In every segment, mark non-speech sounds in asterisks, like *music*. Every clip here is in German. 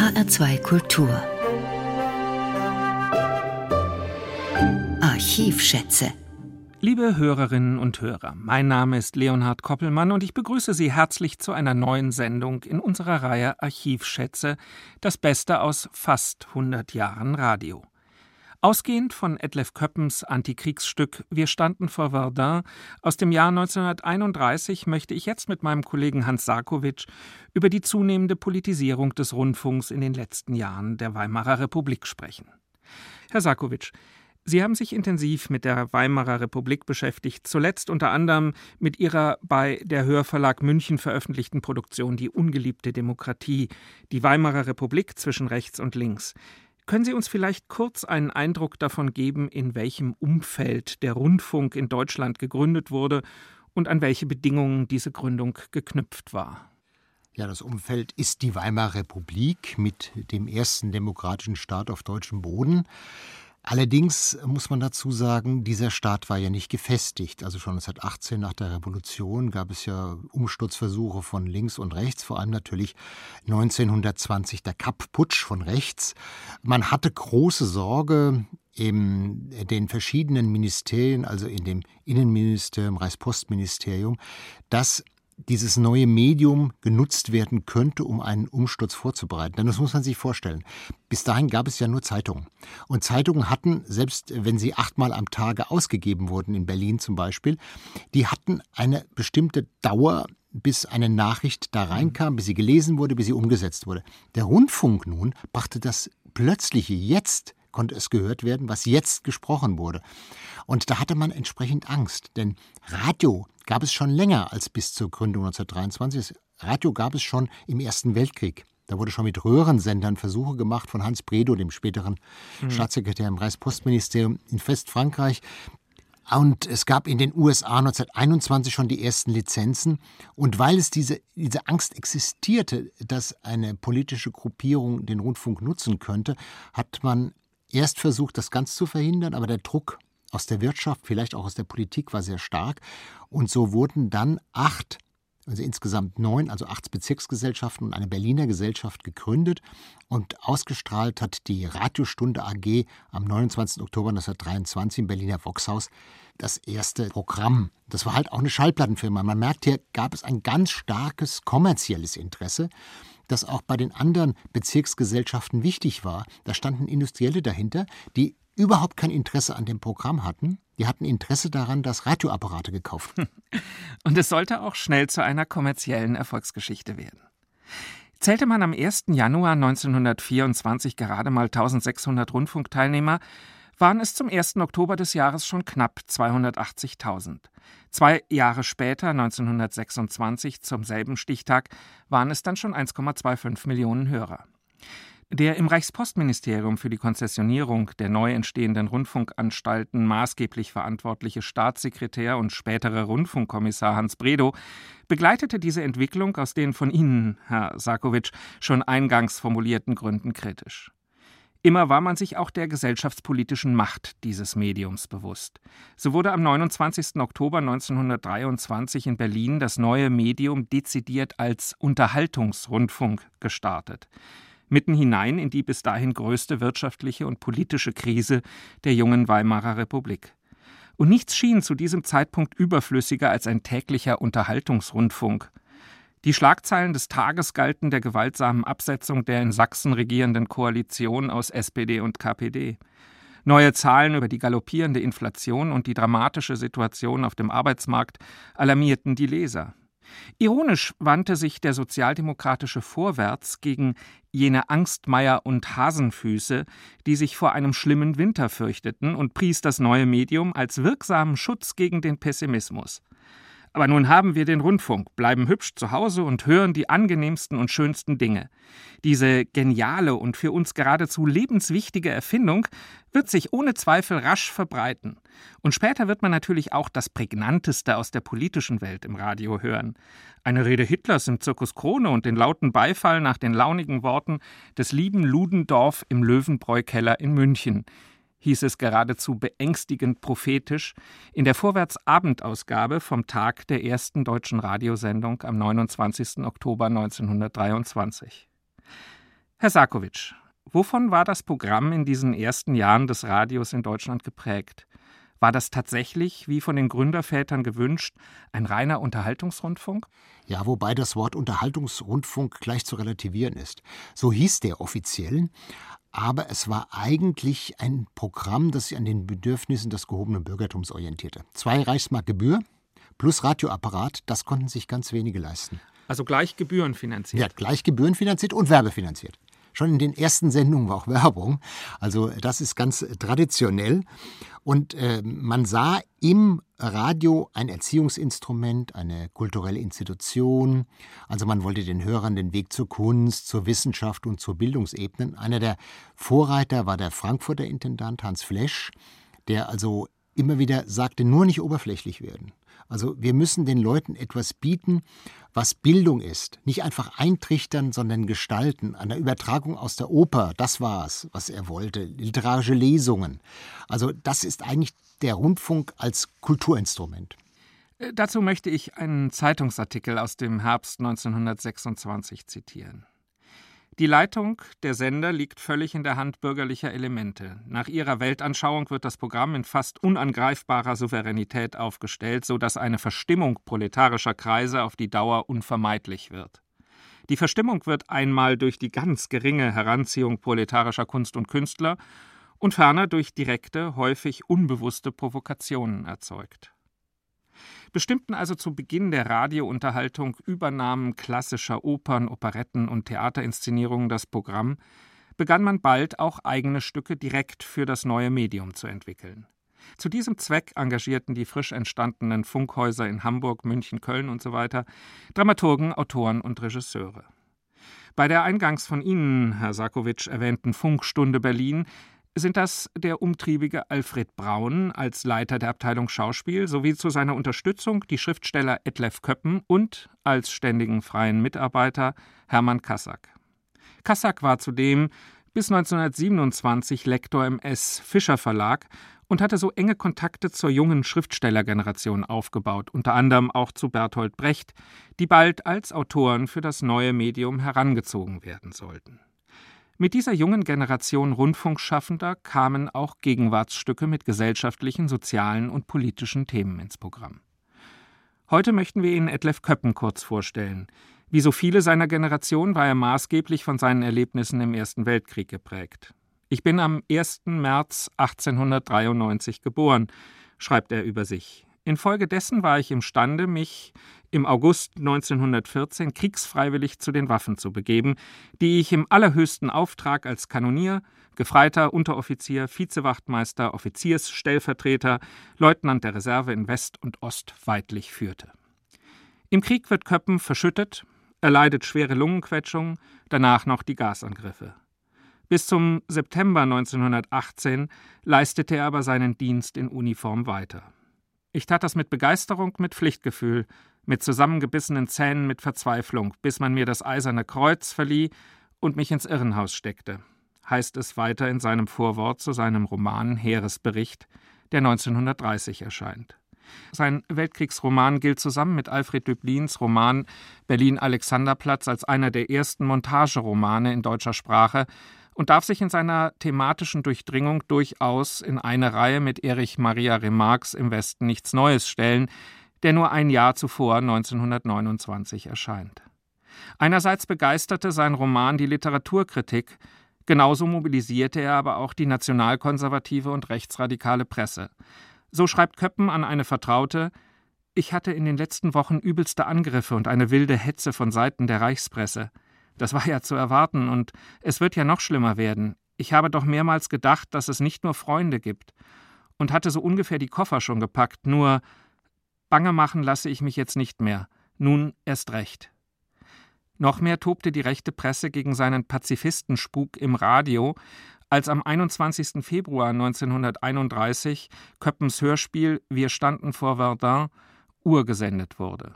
HR2 Kultur Archivschätze Liebe Hörerinnen und Hörer, mein Name ist Leonhard Koppelmann und ich begrüße Sie herzlich zu einer neuen Sendung in unserer Reihe Archivschätze, das Beste aus fast 100 Jahren Radio. Ausgehend von Edlef Köppens Antikriegsstück Wir standen vor Verdun aus dem Jahr 1931 möchte ich jetzt mit meinem Kollegen Hans Sarkowitsch über die zunehmende Politisierung des Rundfunks in den letzten Jahren der Weimarer Republik sprechen. Herr Sarkowitsch, Sie haben sich intensiv mit der Weimarer Republik beschäftigt, zuletzt unter anderem mit Ihrer bei der Hörverlag München veröffentlichten Produktion Die ungeliebte Demokratie, die Weimarer Republik zwischen rechts und links. Können Sie uns vielleicht kurz einen Eindruck davon geben, in welchem Umfeld der Rundfunk in Deutschland gegründet wurde und an welche Bedingungen diese Gründung geknüpft war? Ja, das Umfeld ist die Weimarer Republik mit dem ersten demokratischen Staat auf deutschem Boden. Allerdings muss man dazu sagen, dieser Staat war ja nicht gefestigt. Also schon 1918 nach der Revolution gab es ja Umsturzversuche von links und rechts, vor allem natürlich 1920 der Kapp-Putsch von rechts. Man hatte große Sorge, in den verschiedenen Ministerien, also in dem Innenministerium, Reichspostministerium, dass dieses neue Medium genutzt werden könnte, um einen Umsturz vorzubereiten. Denn das muss man sich vorstellen. Bis dahin gab es ja nur Zeitungen. Und Zeitungen hatten, selbst wenn sie achtmal am Tage ausgegeben wurden, in Berlin zum Beispiel, die hatten eine bestimmte Dauer, bis eine Nachricht da reinkam, bis sie gelesen wurde, bis sie umgesetzt wurde. Der Rundfunk nun brachte das plötzliche Jetzt konnte es gehört werden, was jetzt gesprochen wurde. Und da hatte man entsprechend Angst, denn Radio gab es schon länger als bis zur Gründung 1923. Radio gab es schon im Ersten Weltkrieg. Da wurde schon mit Röhrensendern Versuche gemacht von Hans Bredow, dem späteren mhm. Staatssekretär im Reichspostministerium in Westfrankreich. Und es gab in den USA 1921 schon die ersten Lizenzen. Und weil es diese, diese Angst existierte, dass eine politische Gruppierung den Rundfunk nutzen könnte, hat man erst versucht, das ganz zu verhindern, aber der Druck aus der Wirtschaft, vielleicht auch aus der Politik war sehr stark. Und so wurden dann acht, also insgesamt neun, also acht Bezirksgesellschaften und eine Berliner Gesellschaft gegründet. Und ausgestrahlt hat die Radiostunde AG am 29. Oktober 1923 im Berliner Voxhaus das erste Programm. Das war halt auch eine Schallplattenfirma. Man merkt, hier gab es ein ganz starkes kommerzielles Interesse das auch bei den anderen Bezirksgesellschaften wichtig war. Da standen Industrielle dahinter, die überhaupt kein Interesse an dem Programm hatten. Die hatten Interesse daran, dass Radioapparate gekauft. *laughs* Und es sollte auch schnell zu einer kommerziellen Erfolgsgeschichte werden. Zählte man am 1. Januar 1924 gerade mal 1600 Rundfunkteilnehmer, waren es zum 1. Oktober des Jahres schon knapp 280.000. Zwei Jahre später, 1926, zum selben Stichtag, waren es dann schon 1,25 Millionen Hörer. Der im Reichspostministerium für die Konzessionierung der neu entstehenden Rundfunkanstalten maßgeblich verantwortliche Staatssekretär und spätere Rundfunkkommissar Hans Bredow begleitete diese Entwicklung aus den von Ihnen, Herr Sarkowitsch, schon eingangs formulierten Gründen kritisch. Immer war man sich auch der gesellschaftspolitischen Macht dieses Mediums bewusst. So wurde am 29. Oktober 1923 in Berlin das neue Medium dezidiert als Unterhaltungsrundfunk gestartet. Mitten hinein in die bis dahin größte wirtschaftliche und politische Krise der jungen Weimarer Republik. Und nichts schien zu diesem Zeitpunkt überflüssiger als ein täglicher Unterhaltungsrundfunk. Die Schlagzeilen des Tages galten der gewaltsamen Absetzung der in Sachsen regierenden Koalition aus SPD und KPD. Neue Zahlen über die galoppierende Inflation und die dramatische Situation auf dem Arbeitsmarkt alarmierten die Leser. Ironisch wandte sich der sozialdemokratische Vorwärts gegen jene Angstmeier und Hasenfüße, die sich vor einem schlimmen Winter fürchteten, und pries das neue Medium als wirksamen Schutz gegen den Pessimismus. Aber nun haben wir den Rundfunk, bleiben hübsch zu Hause und hören die angenehmsten und schönsten Dinge. Diese geniale und für uns geradezu lebenswichtige Erfindung wird sich ohne Zweifel rasch verbreiten. Und später wird man natürlich auch das Prägnanteste aus der politischen Welt im Radio hören. Eine Rede Hitlers im Zirkus Krone und den lauten Beifall nach den launigen Worten des lieben Ludendorff im Löwenbräu-Keller in München hieß es geradezu beängstigend prophetisch in der Vorwärts-Abendausgabe vom Tag der ersten deutschen Radiosendung am 29. Oktober 1923. Herr Sarkovic, wovon war das Programm in diesen ersten Jahren des Radios in Deutschland geprägt? War das tatsächlich, wie von den Gründervätern gewünscht, ein reiner Unterhaltungsrundfunk? Ja, wobei das Wort Unterhaltungsrundfunk gleich zu relativieren ist. So hieß der offiziell, aber es war eigentlich ein Programm, das sich an den Bedürfnissen des gehobenen Bürgertums orientierte. Zwei Reichsmark Gebühr plus Radioapparat, das konnten sich ganz wenige leisten. Also gleich gebührenfinanziert? Ja, gleich gebührenfinanziert und werbefinanziert. Schon in den ersten Sendungen war auch Werbung. Also das ist ganz traditionell. Und äh, man sah im Radio ein Erziehungsinstrument, eine kulturelle Institution. Also man wollte den Hörern den Weg zur Kunst, zur Wissenschaft und zur Bildungsebene. Einer der Vorreiter war der Frankfurter Intendant Hans Flesch, der also immer wieder sagte, nur nicht oberflächlich werden. Also wir müssen den Leuten etwas bieten, was Bildung ist. Nicht einfach eintrichtern, sondern gestalten. Eine Übertragung aus der Oper, das war es, was er wollte. Literarische Lesungen. Also das ist eigentlich der Rundfunk als Kulturinstrument. Äh, dazu möchte ich einen Zeitungsartikel aus dem Herbst 1926 zitieren. Die Leitung der Sender liegt völlig in der Hand bürgerlicher Elemente. Nach ihrer Weltanschauung wird das Programm in fast unangreifbarer Souveränität aufgestellt, so dass eine Verstimmung proletarischer Kreise auf die Dauer unvermeidlich wird. Die Verstimmung wird einmal durch die ganz geringe Heranziehung proletarischer Kunst und Künstler und ferner durch direkte, häufig unbewusste Provokationen erzeugt bestimmten also zu Beginn der Radiounterhaltung Übernahmen klassischer Opern, Operetten und Theaterinszenierungen das Programm, begann man bald auch eigene Stücke direkt für das neue Medium zu entwickeln. Zu diesem Zweck engagierten die frisch entstandenen Funkhäuser in Hamburg, München, Köln usw. So Dramaturgen, Autoren und Regisseure. Bei der eingangs von Ihnen, Herr Sarkovic, erwähnten Funkstunde Berlin sind das der umtriebige Alfred Braun als Leiter der Abteilung Schauspiel sowie zu seiner Unterstützung die Schriftsteller Etlef Köppen und als ständigen freien Mitarbeiter Hermann Kassack. Kassack war zudem bis 1927 Lektor im S. Fischer Verlag und hatte so enge Kontakte zur jungen Schriftstellergeneration aufgebaut, unter anderem auch zu Bertolt Brecht, die bald als Autoren für das neue Medium herangezogen werden sollten. Mit dieser jungen Generation Rundfunkschaffender kamen auch Gegenwartsstücke mit gesellschaftlichen, sozialen und politischen Themen ins Programm. Heute möchten wir Ihnen Etlef Köppen kurz vorstellen. Wie so viele seiner Generation war er maßgeblich von seinen Erlebnissen im Ersten Weltkrieg geprägt. Ich bin am 1. März 1893 geboren, schreibt er über sich. Infolgedessen war ich imstande, mich im August 1914 kriegsfreiwillig zu den Waffen zu begeben, die ich im allerhöchsten Auftrag als Kanonier, Gefreiter, Unteroffizier, Vizewachtmeister, Offiziersstellvertreter, Leutnant der Reserve in West und Ost weidlich führte. Im Krieg wird Köppen verschüttet, er leidet schwere Lungenquetschung, danach noch die Gasangriffe. Bis zum September 1918 leistete er aber seinen Dienst in Uniform weiter. Ich tat das mit Begeisterung, mit Pflichtgefühl, mit zusammengebissenen Zähnen, mit Verzweiflung, bis man mir das eiserne Kreuz verlieh und mich ins Irrenhaus steckte, heißt es weiter in seinem Vorwort zu seinem Roman Heeresbericht, der 1930 erscheint. Sein Weltkriegsroman gilt zusammen mit Alfred Döblins Roman Berlin Alexanderplatz als einer der ersten Montageromane in deutscher Sprache und darf sich in seiner thematischen Durchdringung durchaus in eine Reihe mit Erich Maria Remarques im Westen nichts Neues stellen, der nur ein Jahr zuvor 1929 erscheint. Einerseits begeisterte sein Roman die Literaturkritik, genauso mobilisierte er aber auch die nationalkonservative und rechtsradikale Presse. So schreibt Köppen an eine Vertraute Ich hatte in den letzten Wochen übelste Angriffe und eine wilde Hetze von Seiten der Reichspresse. Das war ja zu erwarten, und es wird ja noch schlimmer werden. Ich habe doch mehrmals gedacht, dass es nicht nur Freunde gibt, und hatte so ungefähr die Koffer schon gepackt, nur bange machen lasse ich mich jetzt nicht mehr. Nun erst recht. Noch mehr tobte die rechte Presse gegen seinen Pazifistenspuk im Radio, als am 21. Februar 1931 Köppens Hörspiel Wir standen vor Verdun urgesendet wurde.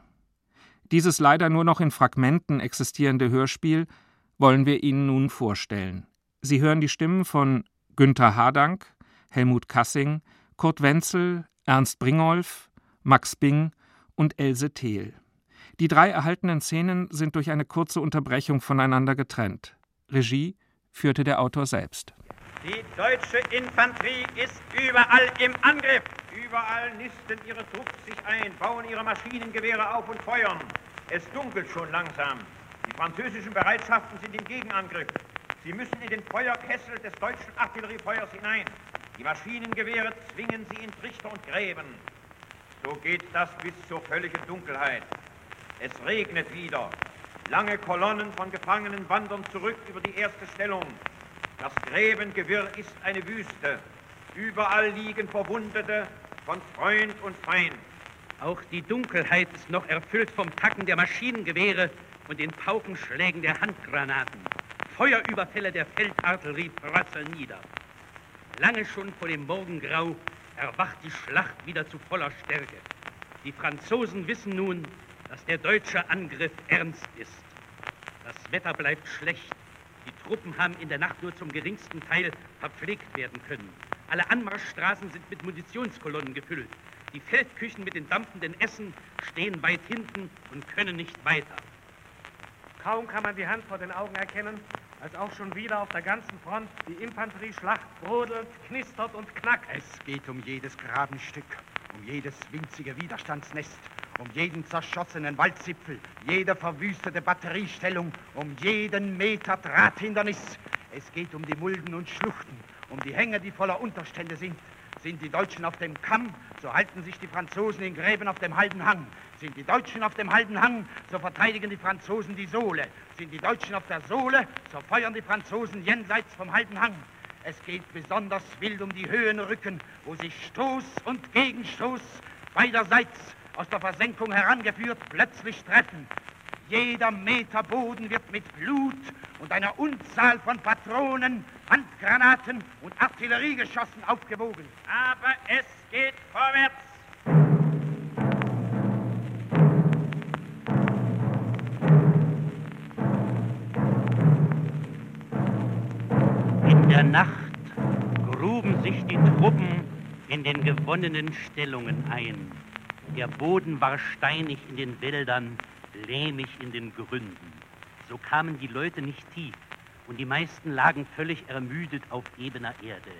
Dieses leider nur noch in Fragmenten existierende Hörspiel wollen wir Ihnen nun vorstellen. Sie hören die Stimmen von Günther Hadank, Helmut Kassing, Kurt Wenzel, Ernst Bringolf, Max Bing und Else Thiel. Die drei erhaltenen Szenen sind durch eine kurze Unterbrechung voneinander getrennt. Regie führte der Autor selbst. Die deutsche Infanterie ist überall im Angriff. Überall nisten ihre Trupps sich ein, bauen ihre Maschinengewehre auf und feuern. Es dunkelt schon langsam. Die französischen Bereitschaften sind im Gegenangriff. Sie müssen in den Feuerkessel des deutschen Artilleriefeuers hinein. Die Maschinengewehre zwingen sie in Trichter und Gräben. So geht das bis zur völligen Dunkelheit. Es regnet wieder. Lange Kolonnen von Gefangenen wandern zurück über die erste Stellung. Das Gräbengewirr ist eine Wüste. Überall liegen Verwundete von Freund und Feind. Auch die Dunkelheit ist noch erfüllt vom Tacken der Maschinengewehre und den Paukenschlägen der Handgranaten. Feuerüberfälle der Feldartillerie prasseln nieder. Lange schon vor dem Morgengrau erwacht die Schlacht wieder zu voller Stärke. Die Franzosen wissen nun, dass der deutsche Angriff ernst ist. Das Wetter bleibt schlecht. Die Truppen haben in der Nacht nur zum geringsten Teil verpflegt werden können. Alle Anmarschstraßen sind mit Munitionskolonnen gefüllt. Die Feldküchen mit den dampfenden Essen stehen weit hinten und können nicht weiter. Kaum kann man die Hand vor den Augen erkennen, als auch schon wieder auf der ganzen Front die Infanterieschlacht brodelt, knistert und knackt. Es geht um jedes Grabenstück, um jedes winzige Widerstandsnest, um jeden zerschossenen Waldzipfel, jede verwüstete Batteriestellung, um jeden Meter Drahthindernis. Es geht um die Mulden und Schluchten, um die Hänge, die voller Unterstände sind. Sind die Deutschen auf dem Kamm, so halten sich die Franzosen in Gräben auf dem halben Hang. Sind die Deutschen auf dem halben Hang, so verteidigen die Franzosen die Sohle. Sind die Deutschen auf der Sohle, so feuern die Franzosen jenseits vom halben Hang. Es geht besonders wild um die Höhenrücken, wo sich Stoß und Gegenstoß beiderseits aus der Versenkung herangeführt plötzlich treffen. Jeder Meter Boden wird mit Blut und einer Unzahl von Patronen, Handgranaten und Artilleriegeschossen aufgewogen. Aber es geht vorwärts. In der Nacht gruben sich die Truppen in den gewonnenen Stellungen ein. Der Boden war steinig in den Wäldern, lehmig in den Gründen. So kamen die Leute nicht tief und die meisten lagen völlig ermüdet auf ebener Erde.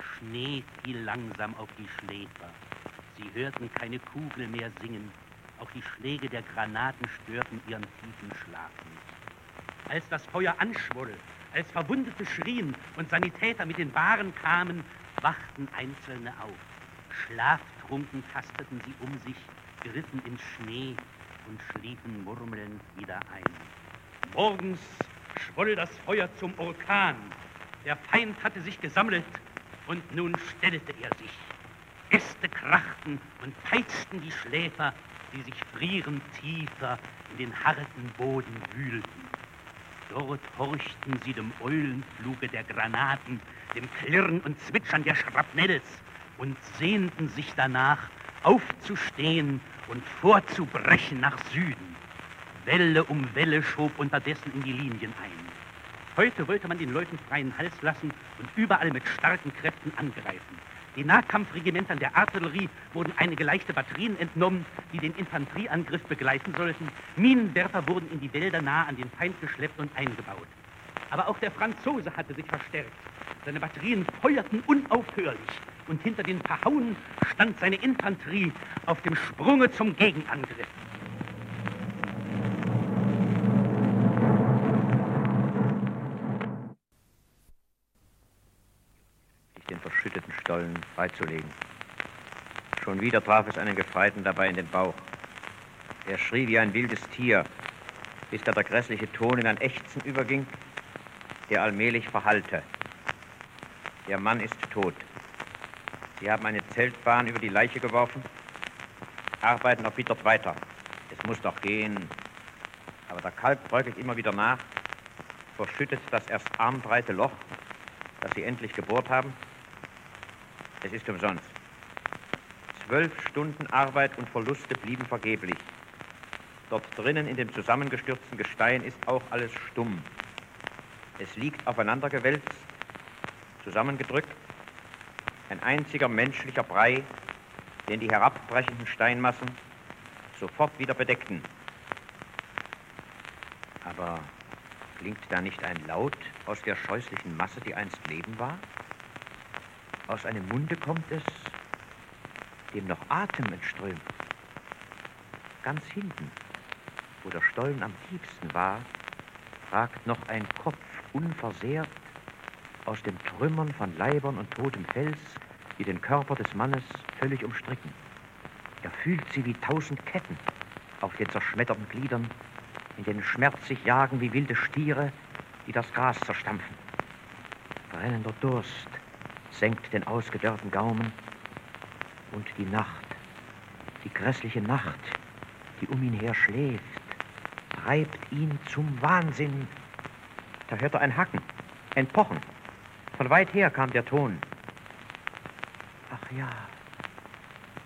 Schnee fiel langsam auf die Schläfer. Sie hörten keine Kugel mehr singen. Auch die Schläge der Granaten störten ihren tiefen Schlaf nicht. Als das Feuer anschwoll, als Verwundete schrien und Sanitäter mit den Bahren kamen, wachten Einzelne auf. Schlaftrunken tasteten sie um sich, griffen in Schnee und schliefen murmelnd wieder ein. Morgens schwoll das Feuer zum Orkan. Der Feind hatte sich gesammelt und nun stellte er sich. Äste krachten und peitschten die Schläfer, die sich frierend tiefer in den harten Boden wühlten. Dort horchten sie dem Eulenfluge der Granaten, dem Klirren und Zwitschern der Schrapnells und sehnten sich danach, aufzustehen und vorzubrechen nach Süden. Welle um Welle schob unterdessen in die Linien ein. Heute wollte man den Leuten freien Hals lassen und überall mit starken Kräften angreifen. Den Nahkampfregimentern der Artillerie wurden einige leichte Batterien entnommen, die den Infanterieangriff begleiten sollten. Minenwerfer wurden in die Wälder nah an den Feind geschleppt und eingebaut. Aber auch der Franzose hatte sich verstärkt. Seine Batterien feuerten unaufhörlich und hinter den Verhauen stand seine Infanterie auf dem Sprunge zum Gegenangriff. sich den verschütteten Stollen freizulegen. Schon wieder traf es einen Gefreiten dabei in den Bauch. Er schrie wie ein wildes Tier, bis da der grässliche Ton in ein Ächzen überging, der allmählich verhallte. Der Mann ist tot. Sie haben eine Zeltbahn über die Leiche geworfen, arbeiten erbittert weiter. Es muss doch gehen. Aber der Kalk bröckelt immer wieder nach, verschüttet das erst armbreite Loch, das sie endlich gebohrt haben. Es ist umsonst. Zwölf Stunden Arbeit und Verluste blieben vergeblich. Dort drinnen in dem zusammengestürzten Gestein ist auch alles stumm. Es liegt aufeinandergewälzt, zusammengedrückt, ein einziger menschlicher Brei, den die herabbrechenden Steinmassen sofort wieder bedeckten. Aber Klingt da nicht ein Laut aus der scheußlichen Masse, die einst Leben war? Aus einem Munde kommt es, dem noch Atem entströmt. Ganz hinten, wo der Stollen am tiefsten war, ragt noch ein Kopf unversehrt aus den Trümmern von Leibern und totem Fels, die den Körper des Mannes völlig umstricken. Er fühlt sie wie tausend Ketten auf den zerschmetterten Gliedern, in denen Schmerz sich jagen wie wilde Stiere, die das Gras zerstampfen. Brennender Durst senkt den ausgedörrten Gaumen und die Nacht, die grässliche Nacht, die um ihn her schläft, treibt ihn zum Wahnsinn. Da hört er ein Hacken, ein Pochen. Von weit her kam der Ton. Ja,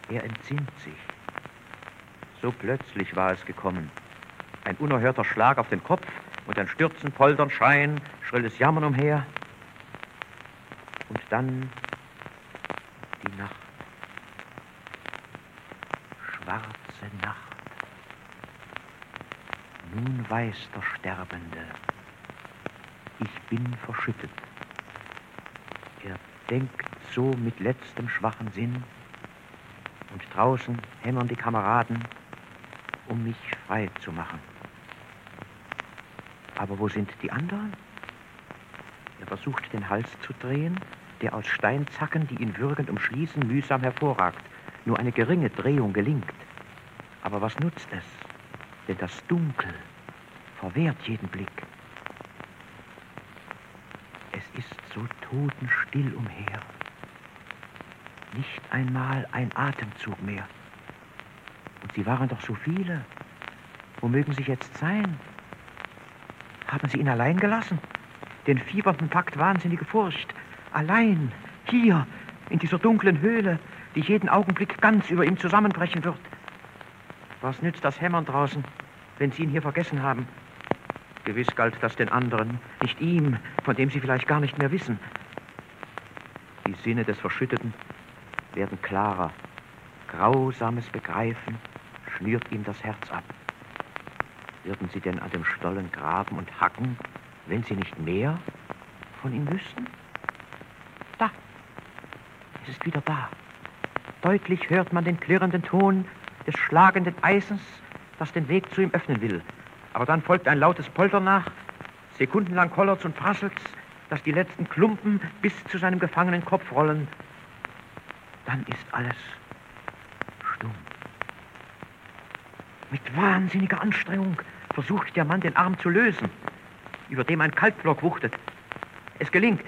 er entsinnt sich. So plötzlich war es gekommen. Ein unerhörter Schlag auf den Kopf und ein Stürzen, Poltern, Schreien, schrilles Jammern umher. Und dann die Nacht. Schwarze Nacht. Nun weiß der Sterbende, ich bin verschüttet. Er denkt so mit letztem schwachen Sinn, und draußen hämmern die Kameraden, um mich frei zu machen. Aber wo sind die anderen? Er versucht den Hals zu drehen, der aus Steinzacken, die ihn würgend umschließen, mühsam hervorragt. Nur eine geringe Drehung gelingt. Aber was nutzt es? Denn das Dunkel verwehrt jeden Blick. Es ist so totenstill umher. Nicht einmal ein Atemzug mehr. Und sie waren doch so viele. Wo mögen sie jetzt sein? Haben sie ihn allein gelassen? Den fiebernden packt wahnsinnige Furcht. Allein, hier, in dieser dunklen Höhle, die jeden Augenblick ganz über ihm zusammenbrechen wird. Was nützt das Hämmern draußen, wenn sie ihn hier vergessen haben? Gewiss galt das den anderen, nicht ihm, von dem sie vielleicht gar nicht mehr wissen. Die Sinne des Verschütteten werden klarer. Grausames Begreifen schnürt ihm das Herz ab. Würden sie denn an dem Stollen graben und hacken, wenn sie nicht mehr von ihm wüssten? Da, es ist wieder da. Deutlich hört man den klirrenden Ton des schlagenden Eisens, das den Weg zu ihm öffnen will. Aber dann folgt ein lautes Poltern nach, sekundenlang kollert's und prasselt's, dass die letzten Klumpen bis zu seinem gefangenen Kopf rollen. Dann ist alles stumm. Mit wahnsinniger Anstrengung versucht der Mann, den Arm zu lösen, über dem ein Kalkblock wuchtet. Es gelingt.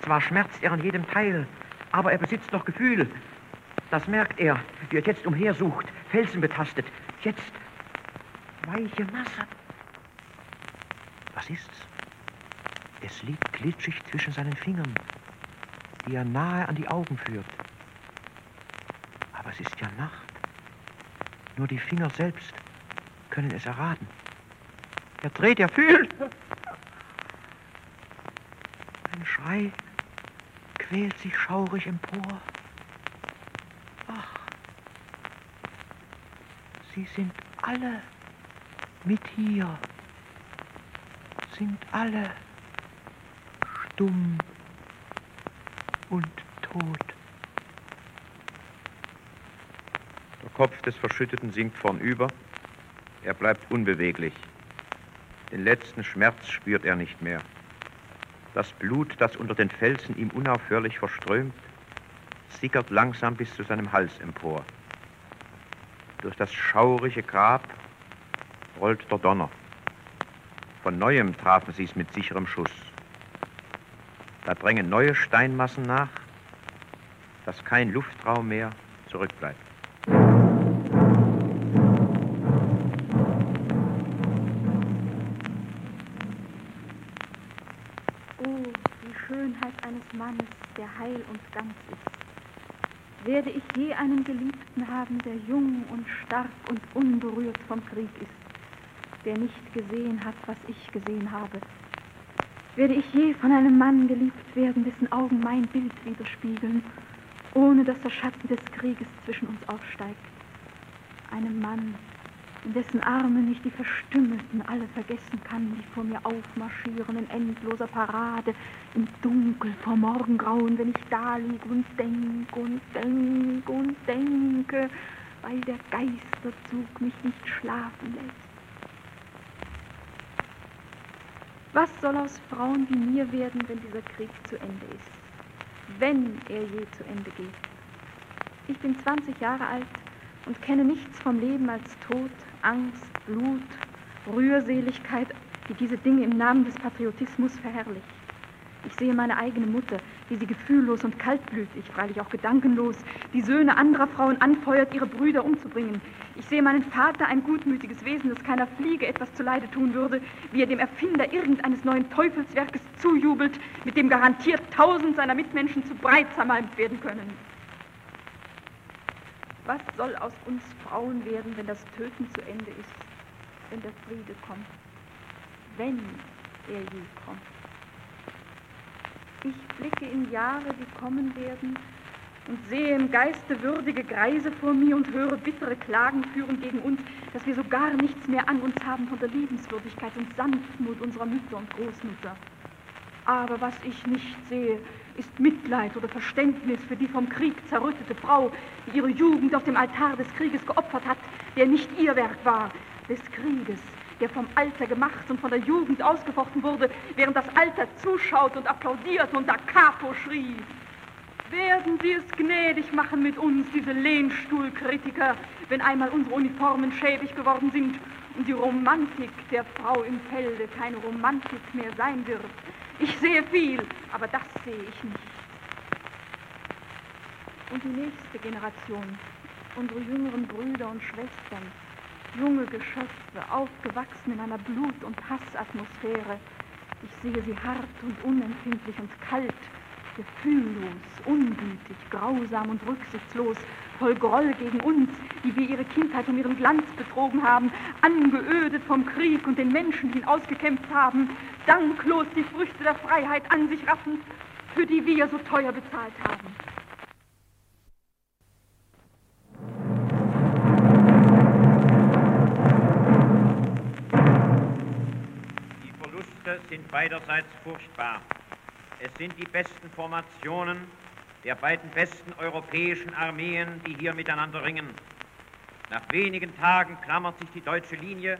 Zwar schmerzt er an jedem Teil, aber er besitzt noch Gefühl. Das merkt er, wie er jetzt umhersucht, Felsen betastet. Jetzt weiche Masse. Was ist's? Es liegt glitschig zwischen seinen Fingern, die er nahe an die Augen führt. Es ist ja Nacht. Nur die Finger selbst können es erraten. Er dreht, er fühlt. Ein Schrei quält sich schaurig empor. Ach, sie sind alle mit hier, sind alle stumm und tot. Der Kopf des Verschütteten sinkt vornüber. Er bleibt unbeweglich. Den letzten Schmerz spürt er nicht mehr. Das Blut, das unter den Felsen ihm unaufhörlich verströmt, sickert langsam bis zu seinem Hals empor. Durch das schaurige Grab rollt der Donner. Von neuem trafen sie es mit sicherem Schuss. Da drängen neue Steinmassen nach, dass kein Luftraum mehr zurückbleibt. Heil und ganz ist. Werde ich je einen Geliebten haben, der jung und stark und unberührt vom Krieg ist, der nicht gesehen hat, was ich gesehen habe? Werde ich je von einem Mann geliebt werden, dessen Augen mein Bild widerspiegeln, ohne dass der Schatten des Krieges zwischen uns aufsteigt? Einem Mann, in dessen Armen ich die Verstümmelten alle vergessen kann, die vor mir aufmarschieren in endloser Parade, im Dunkel vor Morgengrauen, wenn ich da lieg und denk und denk und denke, weil der Geisterzug mich nicht schlafen lässt. Was soll aus Frauen wie mir werden, wenn dieser Krieg zu Ende ist? Wenn er je zu Ende geht. Ich bin 20 Jahre alt und kenne nichts vom Leben als Tod, Angst, Blut, Rührseligkeit, die diese Dinge im Namen des Patriotismus verherrlicht. Ich sehe meine eigene Mutter, wie sie gefühllos und kaltblütig, freilich auch gedankenlos, die Söhne anderer Frauen anfeuert, ihre Brüder umzubringen. Ich sehe meinen Vater, ein gutmütiges Wesen, das keiner Fliege etwas zuleide tun würde, wie er dem Erfinder irgendeines neuen Teufelswerkes zujubelt, mit dem garantiert tausend seiner Mitmenschen zu breit zermalmt werden können. Was soll aus uns Frauen werden, wenn das Töten zu Ende ist, wenn der Friede kommt, wenn er je kommt? Ich blicke in Jahre, die kommen werden, und sehe im Geiste würdige Greise vor mir und höre bittere Klagen führen gegen uns, dass wir so gar nichts mehr an uns haben von der Liebenswürdigkeit und Sanftmut unserer Mütter und Großmütter. Aber was ich nicht sehe, ist Mitleid oder Verständnis für die vom Krieg zerrüttete Frau, die ihre Jugend auf dem Altar des Krieges geopfert hat, der nicht ihr Werk war, des Krieges, der vom Alter gemacht und von der Jugend ausgefochten wurde, während das Alter zuschaut und applaudiert und da Capo schrie. Werden Sie es gnädig machen mit uns, diese Lehnstuhlkritiker, wenn einmal unsere Uniformen schäbig geworden sind und die Romantik der Frau im Felde keine Romantik mehr sein wird. Ich sehe viel, aber das sehe ich nicht. Und die nächste Generation, unsere jüngeren Brüder und Schwestern, junge Geschöpfe, aufgewachsen in einer Blut- und Hassatmosphäre. Ich sehe sie hart und unempfindlich und kalt, gefühllos, ungütig, grausam und rücksichtslos, voll Groll gegen uns, die wir ihre Kindheit um ihren Glanz betrogen haben, angeödet vom Krieg und den Menschen, die ihn ausgekämpft haben, danklos die Früchte der Freiheit an sich raffend, für die wir so teuer bezahlt haben. Die Verluste sind beiderseits furchtbar. Es sind die besten Formationen der beiden besten europäischen Armeen, die hier miteinander ringen. Nach wenigen Tagen klammert sich die deutsche Linie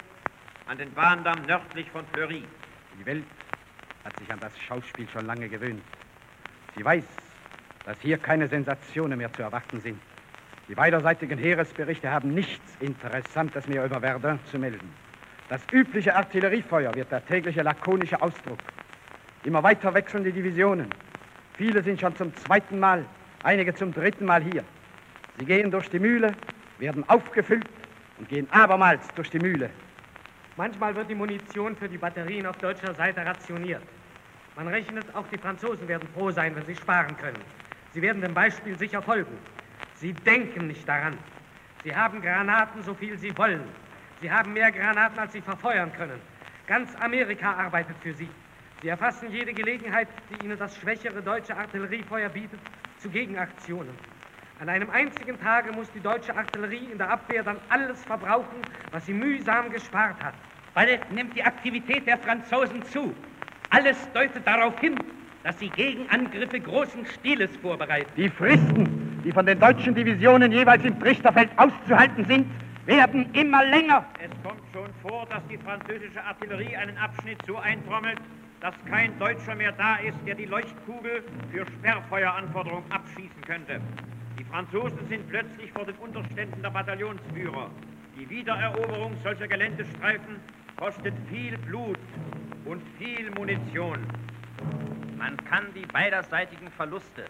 an den Bahndamm nördlich von Fleury. Die Welt hat sich an das Schauspiel schon lange gewöhnt. Sie weiß, dass hier keine Sensationen mehr zu erwarten sind. Die beiderseitigen Heeresberichte haben nichts Interessantes mehr über Verdun zu melden. Das übliche Artilleriefeuer wird der tägliche lakonische Ausdruck. Immer weiter wechseln die Divisionen. Viele sind schon zum zweiten Mal, einige zum dritten Mal hier. Sie gehen durch die Mühle, werden aufgefüllt und gehen abermals durch die Mühle. Manchmal wird die Munition für die Batterien auf deutscher Seite rationiert. Man rechnet, auch die Franzosen werden froh sein, wenn sie sparen können. Sie werden dem Beispiel sicher folgen. Sie denken nicht daran. Sie haben Granaten, so viel sie wollen. Sie haben mehr Granaten, als sie verfeuern können. Ganz Amerika arbeitet für sie. Sie erfassen jede Gelegenheit, die ihnen das schwächere deutsche Artilleriefeuer bietet, zu Gegenaktionen. An einem einzigen Tage muss die deutsche Artillerie in der Abwehr dann alles verbrauchen, was sie mühsam gespart hat. Bald nimmt die Aktivität der Franzosen zu. Alles deutet darauf hin, dass sie Gegenangriffe großen Stiles vorbereiten. Die Fristen, die von den deutschen Divisionen jeweils im Trichterfeld auszuhalten sind, werden immer länger. Es kommt schon vor, dass die französische Artillerie einen Abschnitt so eintrommelt, dass kein Deutscher mehr da ist, der die Leuchtkugel für Sperrfeueranforderung abschießen könnte. Franzosen sind plötzlich vor den Unterständen der Bataillonsführer. Die Wiedereroberung solcher Geländestreifen kostet viel Blut und viel Munition. Man kann die beiderseitigen Verluste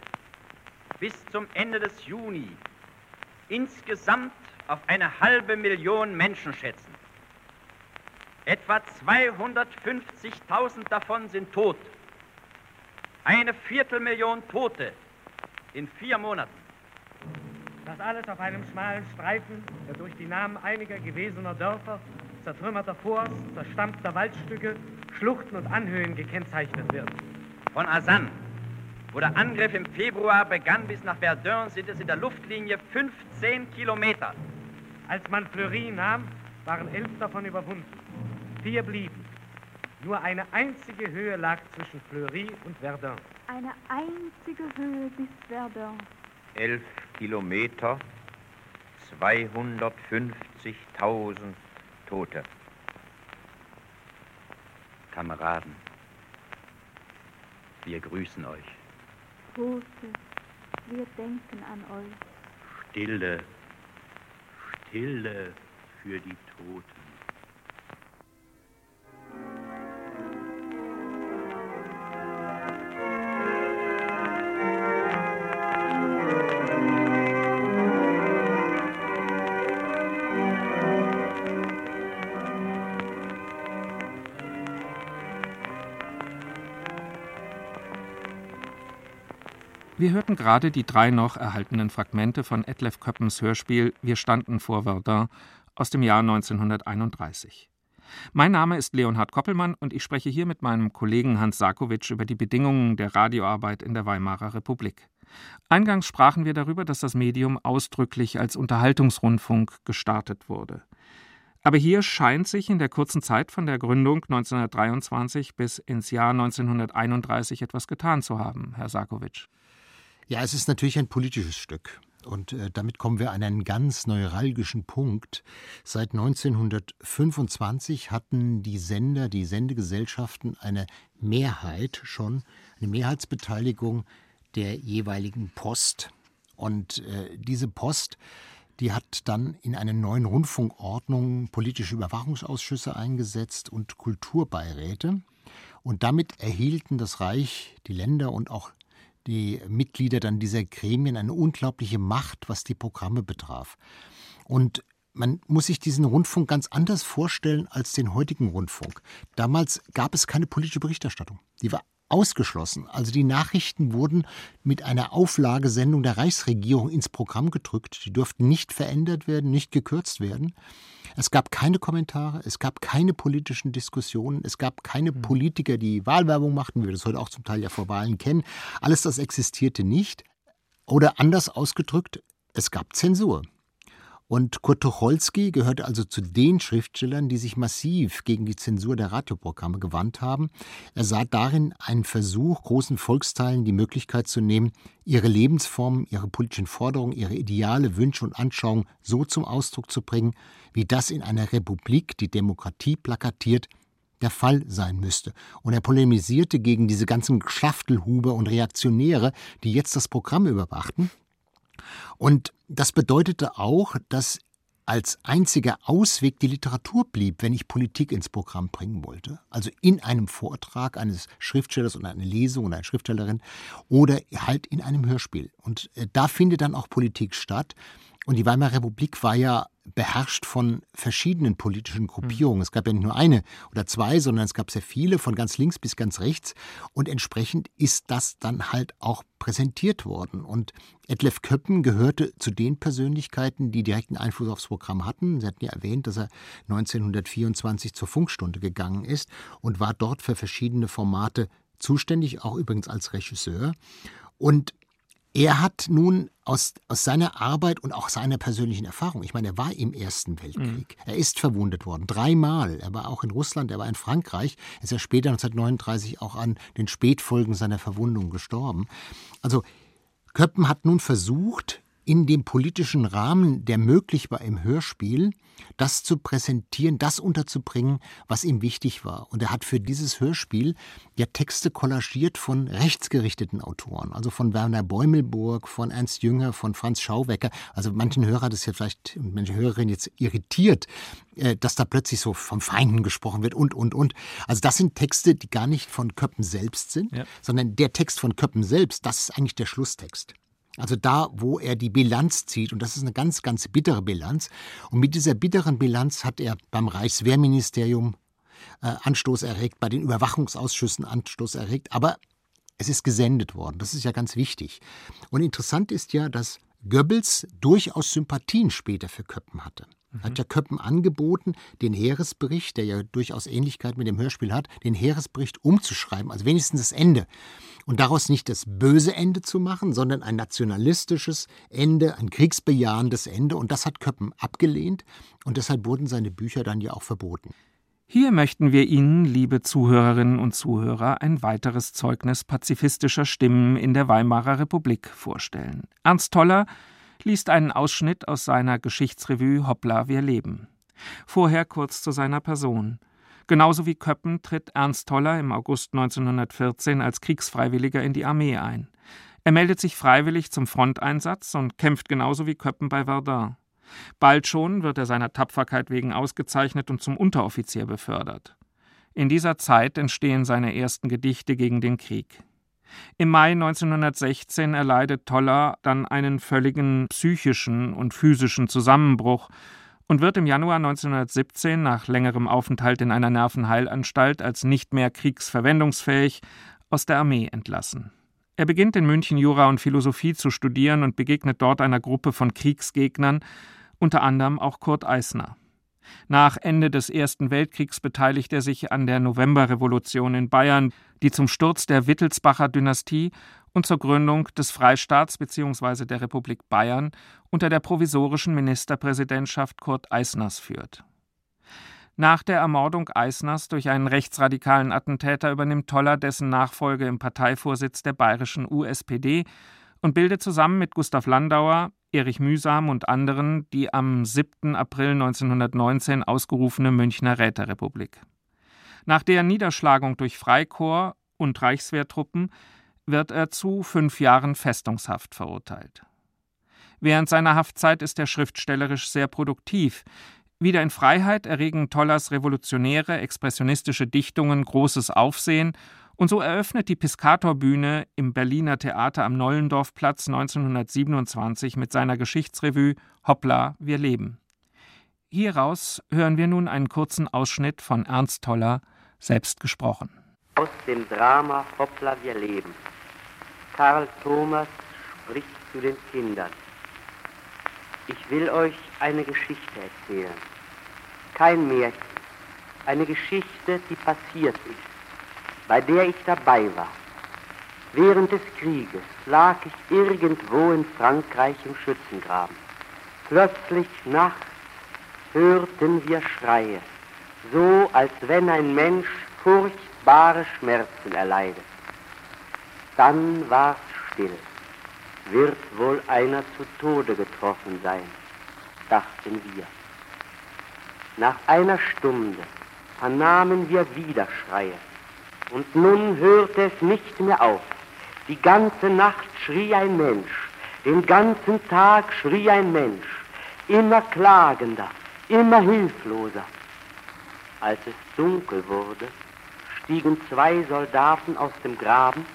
bis zum Ende des Juni insgesamt auf eine halbe Million Menschen schätzen. Etwa 250.000 davon sind tot. Eine Viertelmillion Tote in vier Monaten. Das alles auf einem schmalen Streifen, der durch die Namen einiger gewesener Dörfer, zertrümmerter Forts, zerstampfter Waldstücke, Schluchten und Anhöhen gekennzeichnet wird. Von Asan, wo der Angriff im Februar begann, bis nach Verdun sind es in der Luftlinie 15 Kilometer. Als man Fleury nahm, waren elf davon überwunden. Vier blieben. Nur eine einzige Höhe lag zwischen Fleury und Verdun. Eine einzige Höhe bis Verdun. Elf Kilometer, 250.000 Tote. Kameraden, wir grüßen euch. Tote, wir denken an euch. Stille, Stille für die Toten. Wir hörten gerade die drei noch erhaltenen Fragmente von Etlef Köppens Hörspiel Wir standen vor Verdun aus dem Jahr 1931. Mein Name ist Leonhard Koppelmann und ich spreche hier mit meinem Kollegen Hans Sarkowitsch über die Bedingungen der Radioarbeit in der Weimarer Republik. Eingangs sprachen wir darüber, dass das Medium ausdrücklich als Unterhaltungsrundfunk gestartet wurde. Aber hier scheint sich in der kurzen Zeit von der Gründung 1923 bis ins Jahr 1931 etwas getan zu haben, Herr Sarkowitsch. Ja, es ist natürlich ein politisches Stück. Und äh, damit kommen wir an einen ganz neuralgischen Punkt. Seit 1925 hatten die Sender, die Sendegesellschaften eine Mehrheit schon, eine Mehrheitsbeteiligung der jeweiligen Post. Und äh, diese Post, die hat dann in einer neuen Rundfunkordnung politische Überwachungsausschüsse eingesetzt und Kulturbeiräte. Und damit erhielten das Reich, die Länder und auch die Mitglieder dann dieser Gremien eine unglaubliche Macht, was die Programme betraf. Und man muss sich diesen Rundfunk ganz anders vorstellen als den heutigen Rundfunk. Damals gab es keine politische Berichterstattung. Die war ausgeschlossen. Also die Nachrichten wurden mit einer Auflagesendung der Reichsregierung ins Programm gedrückt. Die durften nicht verändert werden, nicht gekürzt werden. Es gab keine Kommentare, es gab keine politischen Diskussionen, es gab keine hm. Politiker, die Wahlwerbung machten, wie wir das heute auch zum Teil ja vor Wahlen kennen. Alles das existierte nicht. Oder anders ausgedrückt, es gab Zensur. Und Kurt Tucholsky gehörte also zu den Schriftstellern, die sich massiv gegen die Zensur der Radioprogramme gewandt haben. Er sah darin einen Versuch, großen Volksteilen die Möglichkeit zu nehmen, ihre Lebensformen, ihre politischen Forderungen, ihre Ideale, Wünsche und Anschauungen so zum Ausdruck zu bringen, wie das in einer Republik, die Demokratie plakatiert, der Fall sein müsste. Und er polemisierte gegen diese ganzen Schaftelhuber und Reaktionäre, die jetzt das Programm überwachten und das bedeutete auch, dass als einziger Ausweg die Literatur blieb, wenn ich Politik ins Programm bringen wollte. Also in einem Vortrag eines Schriftstellers oder einer Lesung oder einer Schriftstellerin oder halt in einem Hörspiel. Und äh, da findet dann auch Politik statt. Und die Weimarer Republik war ja beherrscht von verschiedenen politischen Gruppierungen. Es gab ja nicht nur eine oder zwei, sondern es gab sehr viele, von ganz links bis ganz rechts. Und entsprechend ist das dann halt auch präsentiert worden. Und Etlef Köppen gehörte zu den Persönlichkeiten, die direkten Einfluss aufs Programm hatten. Sie hatten ja erwähnt, dass er 1924 zur Funkstunde gegangen ist und war dort für verschiedene Formate zuständig, auch übrigens als Regisseur. Und er hat nun aus, aus seiner Arbeit und auch seiner persönlichen Erfahrung, ich meine, er war im Ersten Weltkrieg, mhm. er ist verwundet worden, dreimal. Er war auch in Russland, er war in Frankreich, er ist ja später 1939 auch an den Spätfolgen seiner Verwundung gestorben. Also Köppen hat nun versucht, in dem politischen Rahmen, der möglich war im Hörspiel, das zu präsentieren, das unterzubringen, was ihm wichtig war. Und er hat für dieses Hörspiel ja Texte kollagiert von rechtsgerichteten Autoren, also von Werner Bäumelburg, von Ernst Jünger, von Franz Schauwecker. Also manchen Hörer hat es ja vielleicht, manche Hörerinnen jetzt irritiert, äh, dass da plötzlich so vom Feinden gesprochen wird und, und, und. Also das sind Texte, die gar nicht von Köppen selbst sind, ja. sondern der Text von Köppen selbst, das ist eigentlich der Schlusstext. Also da, wo er die Bilanz zieht, und das ist eine ganz, ganz bittere Bilanz. Und mit dieser bitteren Bilanz hat er beim Reichswehrministerium äh, Anstoß erregt, bei den Überwachungsausschüssen Anstoß erregt, aber es ist gesendet worden. Das ist ja ganz wichtig. Und interessant ist ja, dass Goebbels durchaus Sympathien später für Köppen hatte. Mhm. Hat ja Köppen angeboten, den Heeresbericht, der ja durchaus Ähnlichkeit mit dem Hörspiel hat, den Heeresbericht umzuschreiben, also wenigstens das Ende. Und daraus nicht das böse Ende zu machen, sondern ein nationalistisches Ende, ein kriegsbejahendes Ende. Und das hat Köppen abgelehnt und deshalb wurden seine Bücher dann ja auch verboten. Hier möchten wir Ihnen, liebe Zuhörerinnen und Zuhörer, ein weiteres Zeugnis pazifistischer Stimmen in der Weimarer Republik vorstellen. Ernst Toller liest einen Ausschnitt aus seiner Geschichtsrevue Hoppla, wir leben. Vorher kurz zu seiner Person. Genauso wie Köppen tritt Ernst Toller im August 1914 als Kriegsfreiwilliger in die Armee ein. Er meldet sich freiwillig zum Fronteinsatz und kämpft genauso wie Köppen bei Verdun. Bald schon wird er seiner Tapferkeit wegen ausgezeichnet und zum Unteroffizier befördert. In dieser Zeit entstehen seine ersten Gedichte gegen den Krieg. Im Mai 1916 erleidet Toller dann einen völligen psychischen und physischen Zusammenbruch und wird im Januar 1917 nach längerem Aufenthalt in einer Nervenheilanstalt als nicht mehr kriegsverwendungsfähig aus der Armee entlassen. Er beginnt in München Jura und Philosophie zu studieren und begegnet dort einer Gruppe von Kriegsgegnern, unter anderem auch Kurt Eisner. Nach Ende des Ersten Weltkriegs beteiligt er sich an der Novemberrevolution in Bayern, die zum Sturz der Wittelsbacher Dynastie und zur Gründung des Freistaats bzw. der Republik Bayern unter der provisorischen Ministerpräsidentschaft Kurt Eisners führt. Nach der Ermordung Eisners durch einen rechtsradikalen Attentäter übernimmt Toller dessen Nachfolge im Parteivorsitz der bayerischen USPD und bildet zusammen mit Gustav Landauer, Erich Mühsam und anderen die am 7. April 1919 ausgerufene Münchner Räterepublik. Nach der Niederschlagung durch Freikorps und Reichswehrtruppen wird er zu fünf Jahren Festungshaft verurteilt. Während seiner Haftzeit ist er schriftstellerisch sehr produktiv. Wieder in Freiheit erregen Tollers revolutionäre, expressionistische Dichtungen großes Aufsehen und so eröffnet die Piscatorbühne im Berliner Theater am Nollendorfplatz 1927 mit seiner Geschichtsrevue Hoppla, wir leben. Hieraus hören wir nun einen kurzen Ausschnitt von Ernst Toller, selbst gesprochen. Aus dem Drama Hoppla, wir leben. Karl Thomas spricht zu den Kindern. Ich will euch eine Geschichte erzählen. Kein Märchen. Eine Geschichte, die passiert ist, bei der ich dabei war. Während des Krieges lag ich irgendwo in Frankreich im Schützengraben. Plötzlich nachts hörten wir Schreie, so als wenn ein Mensch furchtbare Schmerzen erleidet. Dann war's still. Wird wohl einer zu Tode getroffen sein, dachten wir. Nach einer Stunde vernahmen wir wieder Schreie. Und nun hörte es nicht mehr auf. Die ganze Nacht schrie ein Mensch, den ganzen Tag schrie ein Mensch, immer klagender, immer hilfloser. Als es dunkel wurde, stiegen zwei Soldaten aus dem Graben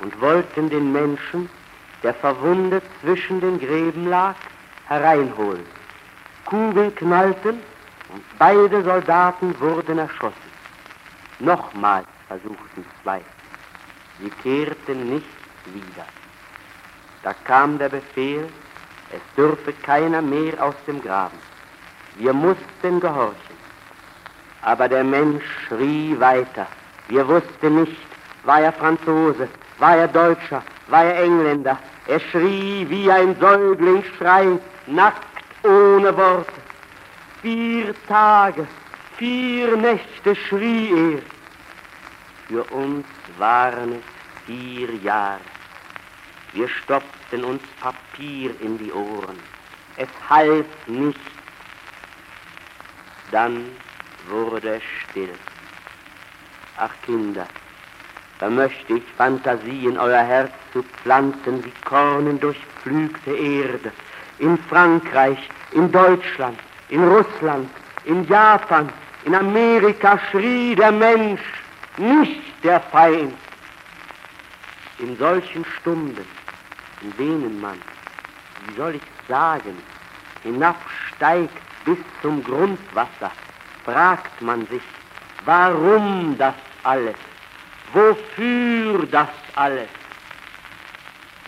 und wollten den Menschen, der verwundet zwischen den Gräben lag, hereinholen. Kugeln knallten und beide Soldaten wurden erschossen. Nochmals versuchten zwei. Sie kehrten nicht wieder. Da kam der Befehl, es dürfe keiner mehr aus dem Graben. Wir mussten gehorchen. Aber der Mensch schrie weiter. Wir wussten nicht, war er Franzose, war er Deutscher, war er Engländer. Er schrie wie ein Säugling schreit, nackt ohne Worte. Vier Tage, vier Nächte schrie er. Für uns waren es vier Jahre. Wir stopften uns Papier in die Ohren. Es half nichts. Dann wurde es still. Ach Kinder, da möchte ich Fantasie in euer Herz zu pflanzen wie Kornen durchpflügte Erde. In Frankreich, in Deutschland, in Russland, in Japan, in Amerika schrie der Mensch, nicht der Feind. In solchen Stunden, in denen man, wie soll ich sagen, hinabsteigt bis zum Grundwasser, fragt man sich, warum das alles? Wofür das alles?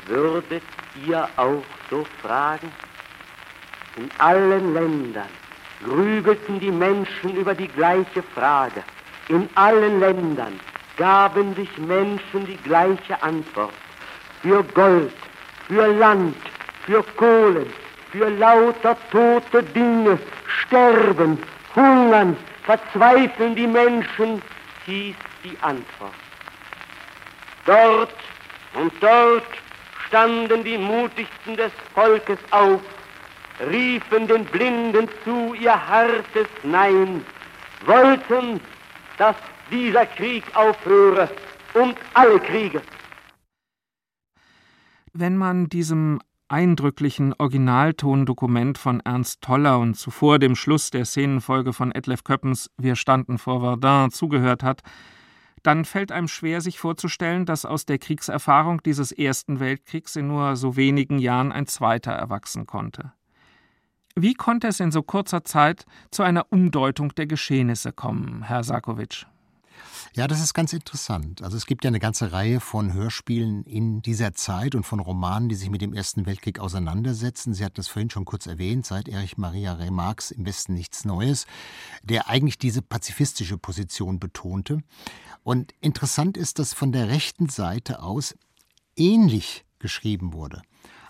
Würdet ihr auch so fragen? In allen Ländern grübelten die Menschen über die gleiche Frage. In allen Ländern gaben sich Menschen die gleiche Antwort. Für Gold, für Land, für Kohlen, für lauter tote Dinge, sterben, hungern, verzweifeln die Menschen, hieß die Antwort. Dort und dort standen die mutigsten des Volkes auf, riefen den Blinden zu ihr hartes Nein, wollten, dass dieser Krieg aufhöre und alle Kriege. Wenn man diesem eindrücklichen Originaltondokument von Ernst Toller und zuvor dem Schluss der Szenenfolge von Etlef Köppens Wir standen vor Verdun zugehört hat, dann fällt einem schwer, sich vorzustellen, dass aus der Kriegserfahrung dieses Ersten Weltkriegs in nur so wenigen Jahren ein zweiter erwachsen konnte. Wie konnte es in so kurzer Zeit zu einer Umdeutung der Geschehnisse kommen, Herr Sarkovic? Ja, das ist ganz interessant. Also es gibt ja eine ganze Reihe von Hörspielen in dieser Zeit und von Romanen, die sich mit dem Ersten Weltkrieg auseinandersetzen. Sie hatten es vorhin schon kurz erwähnt, seit Erich Maria Remarques Im Westen nichts Neues, der eigentlich diese pazifistische Position betonte. Und interessant ist, dass von der rechten Seite aus ähnlich geschrieben wurde.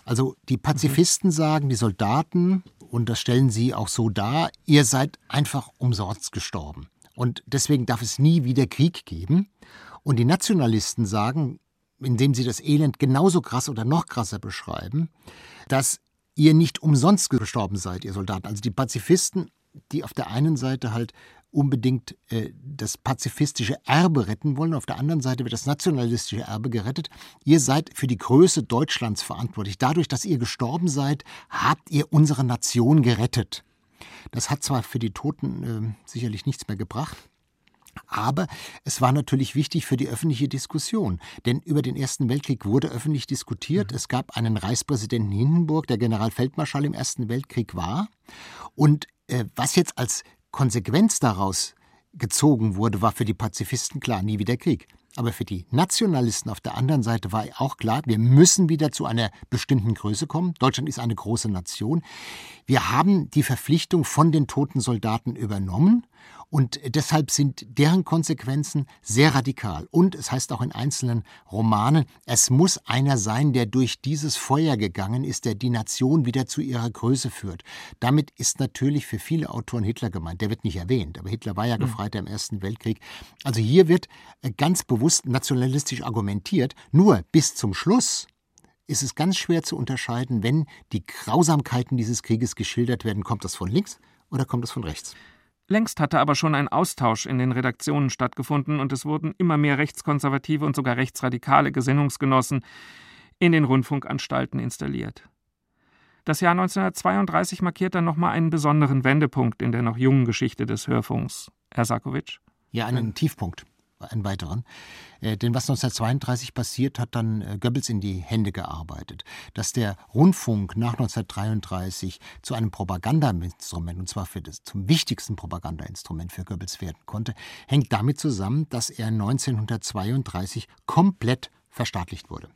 Also die Pazifisten sagen, die Soldaten, und das stellen sie auch so dar, ihr seid einfach umsonst gestorben. Und deswegen darf es nie wieder Krieg geben. Und die Nationalisten sagen, indem sie das Elend genauso krass oder noch krasser beschreiben, dass ihr nicht umsonst gestorben seid, ihr Soldaten. Also die Pazifisten, die auf der einen Seite halt unbedingt äh, das pazifistische Erbe retten wollen, auf der anderen Seite wird das nationalistische Erbe gerettet. Ihr seid für die Größe Deutschlands verantwortlich. Dadurch, dass ihr gestorben seid, habt ihr unsere Nation gerettet. Das hat zwar für die Toten äh, sicherlich nichts mehr gebracht, aber es war natürlich wichtig für die öffentliche Diskussion, denn über den Ersten Weltkrieg wurde öffentlich diskutiert. Mhm. Es gab einen Reichspräsidenten Hindenburg, der Generalfeldmarschall im Ersten Weltkrieg war. Und äh, was jetzt als Konsequenz daraus gezogen wurde, war für die Pazifisten klar, nie wieder Krieg. Aber für die Nationalisten auf der anderen Seite war auch klar, wir müssen wieder zu einer bestimmten Größe kommen. Deutschland ist eine große Nation. Wir haben die Verpflichtung von den toten Soldaten übernommen und deshalb sind deren Konsequenzen sehr radikal. Und es heißt auch in einzelnen Romanen, es muss einer sein, der durch dieses Feuer gegangen ist, der die Nation wieder zu ihrer Größe führt. Damit ist natürlich für viele Autoren Hitler gemeint. Der wird nicht erwähnt, aber Hitler war ja hm. Gefreiter im Ersten Weltkrieg. Also hier wird äh, ganz bewusst nationalistisch argumentiert. Nur bis zum Schluss ist es ganz schwer zu unterscheiden, wenn die Grausamkeiten dieses Krieges geschildert werden, kommt das von links oder kommt das von rechts. Längst hatte aber schon ein Austausch in den Redaktionen stattgefunden und es wurden immer mehr rechtskonservative und sogar rechtsradikale Gesinnungsgenossen in den Rundfunkanstalten installiert. Das Jahr 1932 markiert dann nochmal einen besonderen Wendepunkt in der noch jungen Geschichte des Hörfunks. Herr Sarkovic? Ja, einen Tiefpunkt einen weiteren. Äh, denn was 1932 passiert, hat dann äh, Goebbels in die Hände gearbeitet. Dass der Rundfunk nach 1933 zu einem Propagandainstrument, und zwar für das, zum wichtigsten Propagandainstrument für Goebbels werden konnte, hängt damit zusammen, dass er 1932 komplett verstaatlicht wurde.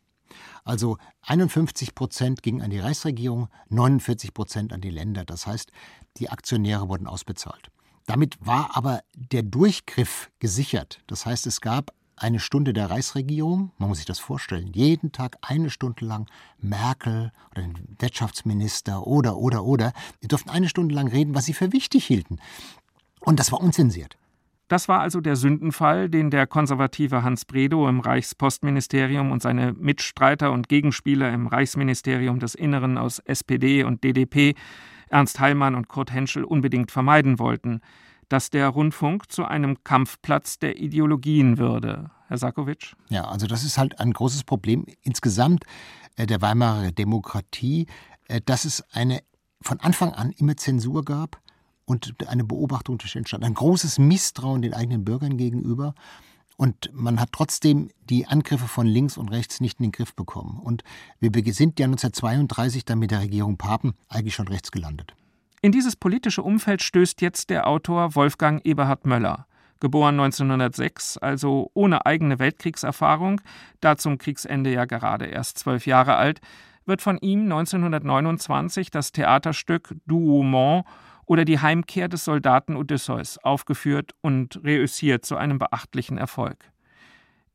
Also 51 Prozent gingen an die Reichsregierung, 49 Prozent an die Länder. Das heißt, die Aktionäre wurden ausbezahlt. Damit war aber der Durchgriff gesichert. Das heißt, es gab eine Stunde der Reichsregierung, man muss sich das vorstellen, jeden Tag eine Stunde lang Merkel oder den Wirtschaftsminister oder, oder, oder, die durften eine Stunde lang reden, was sie für wichtig hielten. Und das war unzensiert. Das war also der Sündenfall, den der konservative Hans Bredow im Reichspostministerium und seine Mitstreiter und Gegenspieler im Reichsministerium des Inneren aus SPD und DDP Ernst Heilmann und Kurt Henschel unbedingt vermeiden wollten, dass der Rundfunk zu einem Kampfplatz der Ideologien würde. Herr Sakowitsch? Ja, also das ist halt ein großes Problem insgesamt äh, der Weimarer Demokratie, äh, dass es eine von Anfang an immer Zensur gab und eine Beobachtung entstand. Ein großes Misstrauen den eigenen Bürgern gegenüber und man hat trotzdem die Angriffe von links und rechts nicht in den Griff bekommen. Und wir sind ja 1932 dann mit der Regierung Papen eigentlich schon rechts gelandet. In dieses politische Umfeld stößt jetzt der Autor Wolfgang Eberhard Möller. Geboren 1906, also ohne eigene Weltkriegserfahrung, da zum Kriegsende ja gerade erst zwölf Jahre alt, wird von ihm 1929 das Theaterstück Douaumont oder die Heimkehr des Soldaten Odysseus aufgeführt und reüssiert zu einem beachtlichen Erfolg.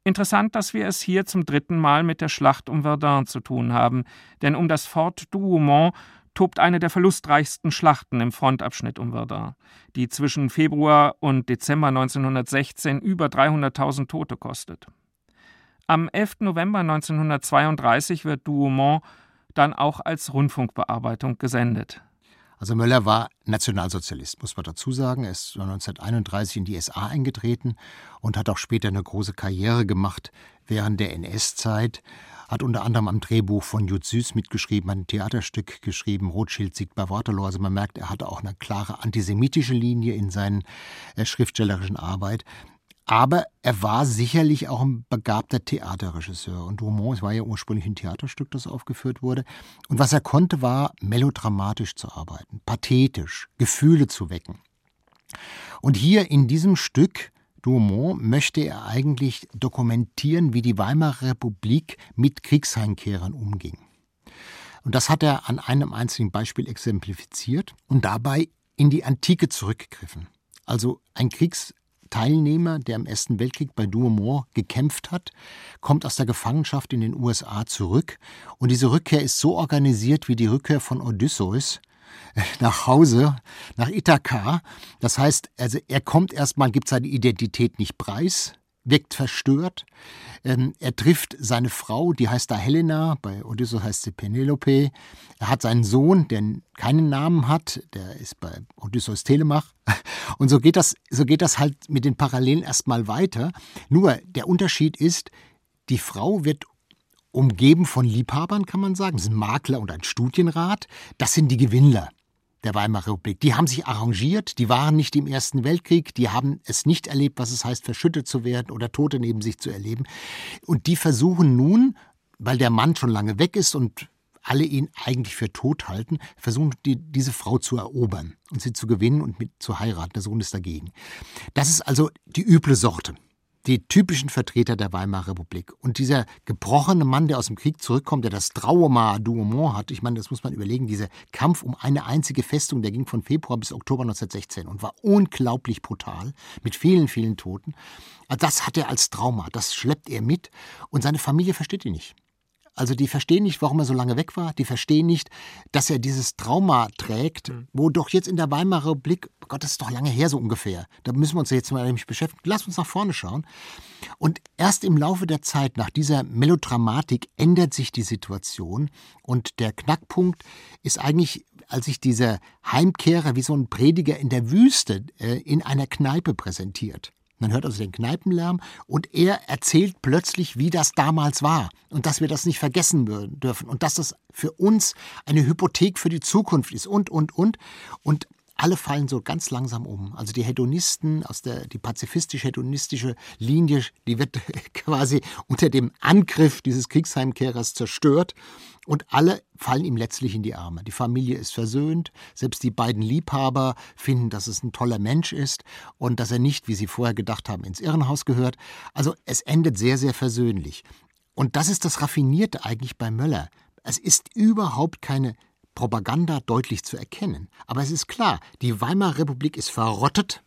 Interessant, dass wir es hier zum dritten Mal mit der Schlacht um Verdun zu tun haben, denn um das Fort Douaumont tobt eine der verlustreichsten Schlachten im Frontabschnitt um Verdun, die zwischen Februar und Dezember 1916 über 300.000 Tote kostet. Am 11. November 1932 wird Douaumont dann auch als Rundfunkbearbeitung gesendet. Also Möller war Nationalsozialist, muss man dazu sagen. Er ist 1931 in die SA eingetreten und hat auch später eine große Karriere gemacht während der NS-Zeit. Hat unter anderem am Drehbuch von Jud Süß mitgeschrieben, ein Theaterstück geschrieben, Rothschild siegt bei Waterloo. Also man merkt, er hatte auch eine klare antisemitische Linie in seinen äh, schriftstellerischen Arbeit. Aber er war sicherlich auch ein begabter Theaterregisseur. Und Dumont war ja ursprünglich ein Theaterstück, das aufgeführt wurde. Und was er konnte, war melodramatisch zu arbeiten, pathetisch, Gefühle zu wecken. Und hier in diesem Stück Dumont möchte er eigentlich dokumentieren, wie die Weimarer Republik mit Kriegsheimkehrern umging. Und das hat er an einem einzigen Beispiel exemplifiziert und dabei in die Antike zurückgegriffen. Also ein Kriegs Teilnehmer, der im Ersten Weltkrieg bei Douaumont gekämpft hat, kommt aus der Gefangenschaft in den USA zurück. Und diese Rückkehr ist so organisiert wie die Rückkehr von Odysseus äh, nach Hause, nach Ithaka. Das heißt, also er kommt erstmal, gibt seine Identität nicht preis, wirkt verstört. Ähm, er trifft seine Frau, die heißt da Helena, bei Odysseus heißt sie Penelope. Er hat seinen Sohn, der keinen Namen hat, der ist bei Odysseus Telemach. *laughs* Und so geht das, so geht das halt mit den Parallelen erstmal weiter. Nur der Unterschied ist, die Frau wird umgeben von Liebhabern, kann man sagen. Das sind Makler und ein Studienrat. Das sind die Gewinnler der Weimarer Republik. Die haben sich arrangiert, die waren nicht im Ersten Weltkrieg, die haben es nicht erlebt, was es heißt, verschüttet zu werden oder Tote neben sich zu erleben. Und die versuchen nun, weil der Mann schon lange weg ist und alle ihn eigentlich für tot halten, versuchen die, diese Frau zu erobern und sie zu gewinnen und mit zu heiraten. Der Sohn ist dagegen. Das ist also die üble Sorte die typischen Vertreter der Weimarer Republik. Und dieser gebrochene Mann, der aus dem Krieg zurückkommt, der das Trauma Douaumont hat, ich meine, das muss man überlegen, dieser Kampf um eine einzige Festung, der ging von Februar bis Oktober 1916 und war unglaublich brutal, mit vielen, vielen Toten. Das hat er als Trauma, das schleppt er mit und seine Familie versteht ihn nicht. Also die verstehen nicht, warum er so lange weg war. Die verstehen nicht, dass er dieses Trauma trägt, mhm. wo doch jetzt in der Weimarer Republik, Gott, das ist doch lange her so ungefähr. Da müssen wir uns jetzt mal nämlich beschäftigen. Lass uns nach vorne schauen. Und erst im Laufe der Zeit, nach dieser Melodramatik, ändert sich die Situation. Und der Knackpunkt ist eigentlich, als sich dieser Heimkehrer wie so ein Prediger in der Wüste äh, in einer Kneipe präsentiert. Man hört also den Kneipenlärm und er erzählt plötzlich, wie das damals war und dass wir das nicht vergessen dürfen und dass das für uns eine Hypothek für die Zukunft ist und, und, und. Und alle fallen so ganz langsam um. Also die Hedonisten aus der die pazifistisch-hedonistische Linie, die wird *laughs* quasi unter dem Angriff dieses Kriegsheimkehrers zerstört und alle fallen ihm letztlich in die Arme. Die Familie ist versöhnt, selbst die beiden Liebhaber finden, dass es ein toller Mensch ist und dass er nicht, wie sie vorher gedacht haben, ins Irrenhaus gehört. Also es endet sehr, sehr versöhnlich. Und das ist das Raffinierte eigentlich bei Möller. Es ist überhaupt keine Propaganda deutlich zu erkennen. Aber es ist klar, die Weimarer Republik ist verrottet.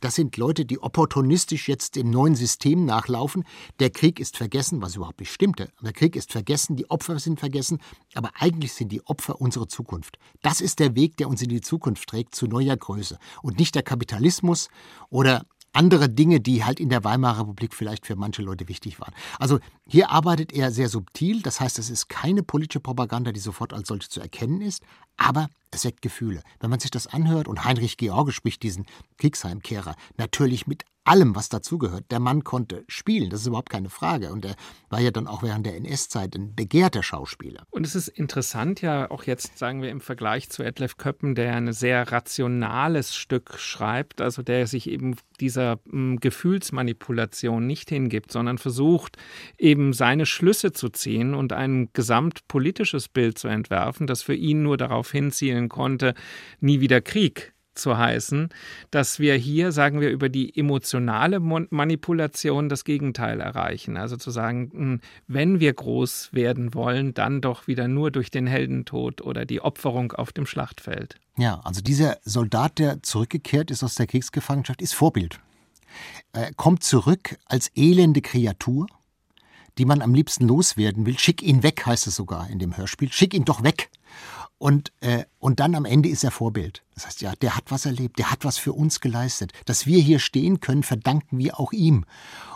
Das sind Leute, die opportunistisch jetzt dem neuen System nachlaufen. Der Krieg ist vergessen, was überhaupt nicht stimmte. Der Krieg ist vergessen, die Opfer sind vergessen, aber eigentlich sind die Opfer unsere Zukunft. Das ist der Weg, der uns in die Zukunft trägt, zu neuer Größe. Und nicht der Kapitalismus oder andere Dinge, die halt in der Weimarer Republik vielleicht für manche Leute wichtig waren. Also hier arbeitet er sehr subtil, das heißt, es ist keine politische Propaganda, die sofort als solche zu erkennen ist, aber es weckt Gefühle. Wenn man sich das anhört und Heinrich George spricht diesen Kriegsheimkehrer natürlich mit allem, was dazugehört. Der Mann konnte spielen, das ist überhaupt keine Frage. Und er war ja dann auch während der NS-Zeit ein begehrter Schauspieler. Und es ist interessant ja auch jetzt, sagen wir, im Vergleich zu Edlef Köppen, der ein sehr rationales Stück schreibt, also der sich eben dieser m, hm, Gefühlsmanipulation nicht hingibt, sondern versucht, eben seine Schlüsse zu ziehen und ein gesamtpolitisches Bild zu entwerfen, das für ihn nur darauf hinzielen konnte, nie wieder Krieg zu heißen, dass wir hier, sagen wir, über die emotionale Manipulation das Gegenteil erreichen. Also zu sagen, hm, wenn wir groß werden wollen, dann doch wieder nur durch den Heldentod oder die Opferung auf dem Schlachtfeld. Ja, also dieser Soldat, der zurückgekehrt ist aus der Kriegsgefangenschaft, ist Vorbild. äh, kommt zurück als elende Kreatur, die man am liebsten loswerden will. Schick ihn weg, heißt es sogar in dem Hörspiel. Schick ihn doch weg. Und, äh, und dann am Ende ist er Vorbild. Das heißt, ja, der hat was erlebt, der hat was für uns geleistet. Dass wir hier stehen können, verdanken wir auch ihm.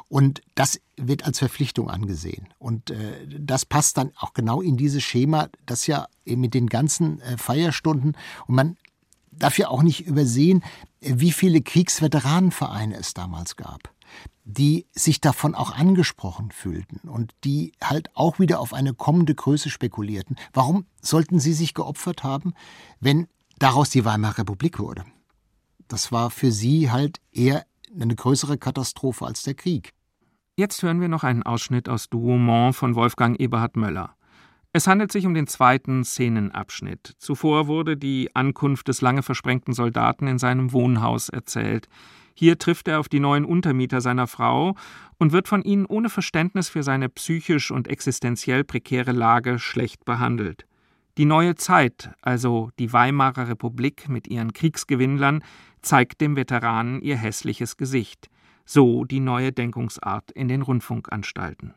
Und das wird als Verpflichtung angesehen. Und äh, das passt dann auch genau in dieses Schema, das ja mit den ganzen äh, Feierstunden und man darf ja auch nicht übersehen, wie viele Kriegsveteranenvereine es damals gab, die sich davon auch angesprochen fühlten und die halt auch wieder auf eine kommende Größe spekulierten. Warum sollten sie sich geopfert haben, wenn daraus die Weimarer Republik wurde? Das war für sie halt eher eine größere Katastrophe als der Krieg. Jetzt hören wir noch einen Ausschnitt aus Douaumont von Wolfgang Eberhard Möller. Es handelt sich um den zweiten Szenenabschnitt. Zuvor wurde die Ankunft des lange versprengten Soldaten in seinem Wohnhaus erzählt. Hier trifft er auf die neuen Untermieter seiner Frau und wird von ihnen ohne Verständnis für seine psychisch und existenziell prekäre Lage schlecht behandelt. Die neue Zeit, also die Weimarer Republik mit ihren Kriegsgewinnlern, zeigt dem Veteranen ihr hässliches Gesicht. So die neue Denkungsart in den Rundfunkanstalten.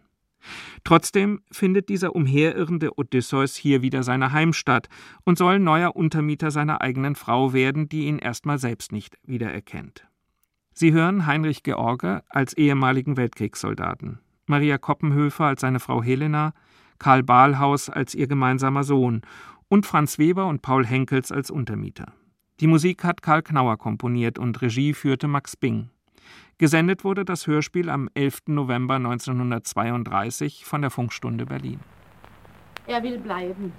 Trotzdem findet dieser umherirrende Odysseus hier wieder seine Heimstatt und soll neuer Untermieter seiner eigenen Frau werden, die ihn erstmal selbst nicht wiedererkennt. Sie hören Heinrich George als ehemaligen Weltkriegssoldaten, Maria Koppenhöfer als seine Frau Helena, Karl Bahlhaus als ihr gemeinsamer Sohn und Franz Weber und Paul Henkels als Untermieter. Die Musik hat Karl Knauer komponiert und Regie führte Max Bing. Gesendet wurde das Hörspiel am 11. November 1932 von der Funkstunde Berlin. Er will bleiben.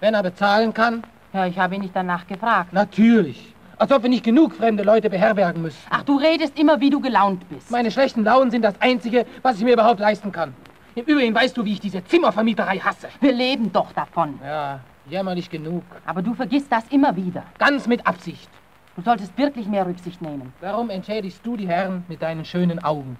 Wenn er bezahlen kann? Ja, ich habe ihn nicht danach gefragt. Natürlich. Als ob wir nicht genug fremde Leute beherbergen müssen. Ach, du redest immer, wie du gelaunt bist. Meine schlechten Launen sind das Einzige, was ich mir überhaupt leisten kann. Im Übrigen weißt du, wie ich diese Zimmervermieterei hasse. Wir leben doch davon. Ja, jämmerlich genug. Aber du vergisst das immer wieder. Ganz mit Absicht. Du solltest wirklich mehr Rücksicht nehmen. Warum entschädigst du die Herren mit deinen schönen Augen?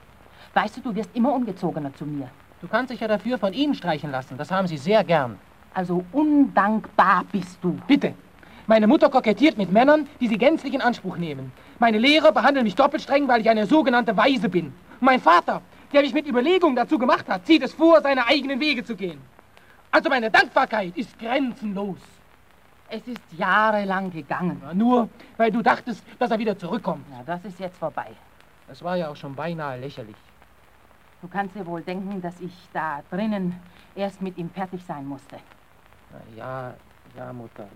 Weißt du, du wirst immer ungezogener zu mir. Du kannst dich ja dafür von ihnen streichen lassen. Das haben sie sehr gern. Also undankbar bist du. Bitte. Meine Mutter kokettiert mit Männern, die sie gänzlich in Anspruch nehmen. Meine Lehrer behandeln mich doppelt streng, weil ich eine sogenannte Weise bin. Und mein Vater, der mich mit Überlegung dazu gemacht hat, zieht es vor, seine eigenen Wege zu gehen. Also meine Dankbarkeit ist grenzenlos. Es ist jahrelang gegangen. Ja, nur, weil du dachtest, dass er wieder zurückkommt. Ja, das ist jetzt vorbei. Das war ja auch schon beinahe lächerlich. Du kannst dir wohl denken, dass ich da drinnen erst mit ihm fertig sein musste. Na ja, ja, Mutter.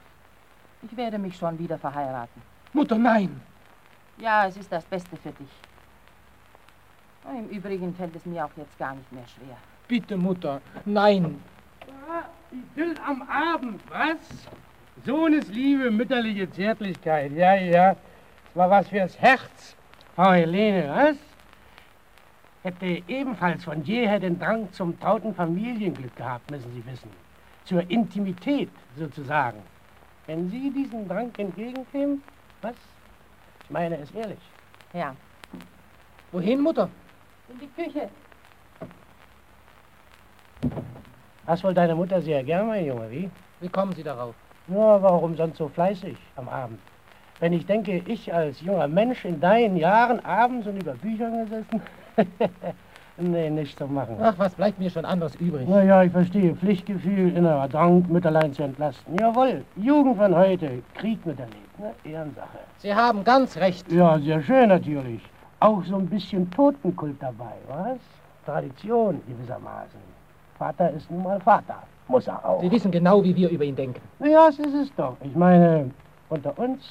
Ich werde mich schon wieder verheiraten. Mutter, nein! Ja, es ist das Beste für dich. Im Übrigen fällt es mir auch jetzt gar nicht mehr schwer. Bitte, Mutter, nein. Ja, Idyll am Abend, was? Sohnesliebe, mütterliche Zärtlichkeit, ja, ja. Das war was fürs Herz. Frau Helene, was? Hätte ebenfalls von jeher den Drang zum trauten Familienglück gehabt, müssen Sie wissen. Zur Intimität sozusagen. Wenn Sie diesen Drang entgegenkämen, was? Ich meine es ehrlich. Ja. Wohin, Mutter? In die Küche. Das wohl deine Mutter sehr gern, mein Junge, wie? Wie kommen Sie darauf? Nur warum sonst so fleißig am Abend? Wenn ich denke, ich als junger Mensch in deinen Jahren abends und über Büchern gesessen. *laughs* nee, nicht zu machen. Ach, was bleibt mir schon anderes übrig? Na ja, ich verstehe. Pflichtgefühl, innerer Drang, Mütterlein zu entlasten. Jawohl, Jugend von heute, Krieg miterlebt, ne? Ehrensache. Sie haben ganz recht. Ja, sehr schön natürlich. Auch so ein bisschen Totenkult dabei, was? Tradition gewissermaßen. Vater ist nun mal Vater. Muss er auch. Sie wissen genau, wie wir über ihn denken. Na ja, das ist es doch. Ich meine, unter uns,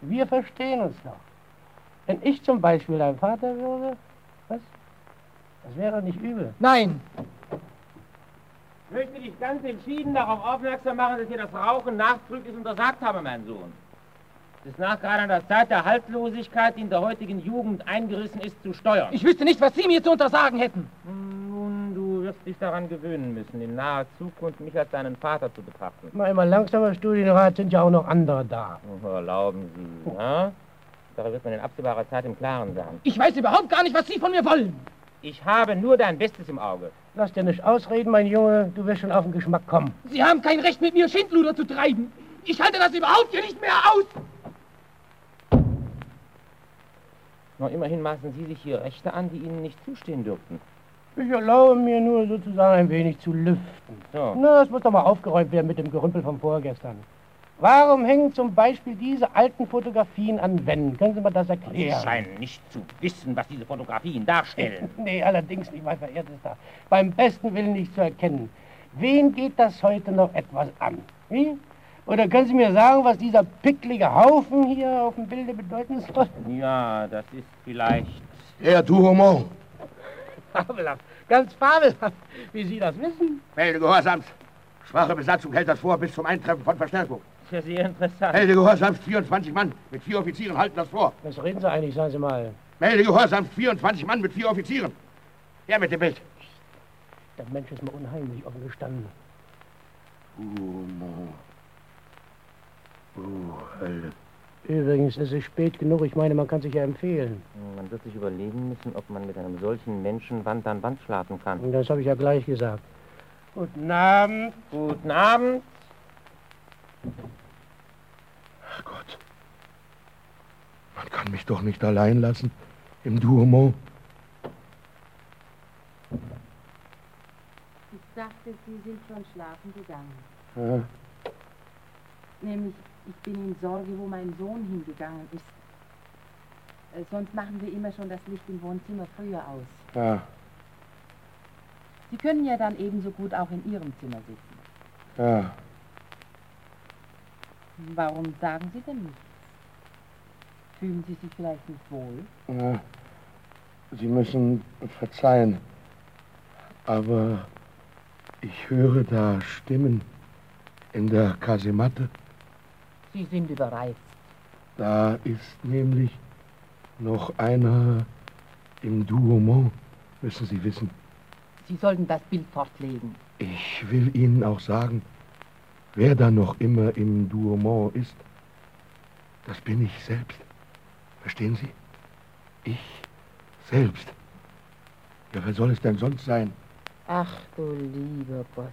wir verstehen uns doch. Wenn ich zum Beispiel dein Vater würde? Das wäre doch nicht übel. Nein. Ich möchte dich ganz entschieden darauf aufmerksam machen, dass ich dir das Rauchen nachdrücklich untersagt habe, mein Sohn. Es ist nachgerade an der Zeit der Haltlosigkeit, die in der heutigen Jugend eingerissen ist, zu steuern. Ich wüsste nicht, was Sie mir zu untersagen hätten. Nun, du wirst dich daran gewöhnen müssen, in naher Zukunft mich als deinen Vater zu betrachten. Mal immer langsamer, Studienrat, sind ja auch noch andere da. Oh, erlauben Sie, ja? Darüber wird man in absehbarer Zeit im Klaren sein. Ich weiß überhaupt gar nicht, was Sie von mir wollen. Ich habe nur dein Bestes im Auge. Lass dir nicht ausreden, mein Junge. Du wirst schon auf den Geschmack kommen. Sie haben kein Recht, mit mir Schindluder zu treiben. Ich halte das überhaupt hier nicht mehr aus. Noch immerhin maßen Sie sich hier Rechte an, die Ihnen nicht zustehen dürften. Ich erlaube mir nur sozusagen ein wenig zu lüften. So. Na, es muss doch mal aufgeräumt werden mit dem Gerümpel von vorgestern. Warum hängen zum Beispiel diese alten Fotografien an Wänden? Können Sie mir das Sie erklären? scheinen nicht zu wissen, was diese Fotografien darstellen. *laughs* nee, allerdings nicht, mein verehrtester. Beim besten Willen nicht zu erkennen. Wen geht das heute noch etwas an? Wie? Oder können Sie mir sagen, was dieser picklige Haufen hier auf dem Bilde bedeuten soll? *laughs* Ja, das ist vielleicht... Der Duhomont. *laughs* Fabelhaft, ganz fabelhaft, wie Sie das wissen. Melde Gehorsams. Schwache Besatzung hält das vor bis zum Eintreffen von Verstärkung. Ist ja sehr interessant. Melde Gehorsams, 24 Mann mit vier Offizieren halten das vor. Was reden Sie eigentlich, sagen Sie mal? Melde Gehorsams, 24 Mann mit vier Offizieren. Her mit dem Bild. Der Mensch ist mir unheimlich offen gestanden. Duhomont. Oh, Hölle. Übrigens, es ist spät genug. Ich meine, man kann sich ja empfehlen. Man wird sich überlegen müssen, ob man mit einem solchen Menschen Wand an Wand schlafen kann. Und das habe ich ja gleich gesagt. Guten Abend. Guten Abend. Gott. Man kann mich doch nicht allein lassen im Duomo. Ich dachte, Sie sind schon schlafen gegangen. Ja, Nämlich, ich bin in Sorge, wo mein Sohn hingegangen ist. Äh, sonst machen wir immer schon das Licht im Wohnzimmer früher aus. ja, Sie können ja dann ebenso gut auch in Ihrem Zimmer sitzen. ja. Warum sagen Sie denn nichts? Fühlen Sie sich vielleicht nicht wohl? ja. Sie müssen verzeihen, aber ich höre da Stimmen in der Kasematte. Sie sind überreizt. Da ist nämlich noch einer im Duomo, müssen Sie wissen. Sie sollten das Bild fortlegen. Ich will Ihnen auch sagen, wer da noch immer im Duomo ist, das bin ich selbst. Verstehen Sie? Ich selbst. Ja, wer soll es denn sonst sein? Ach du lieber Gott.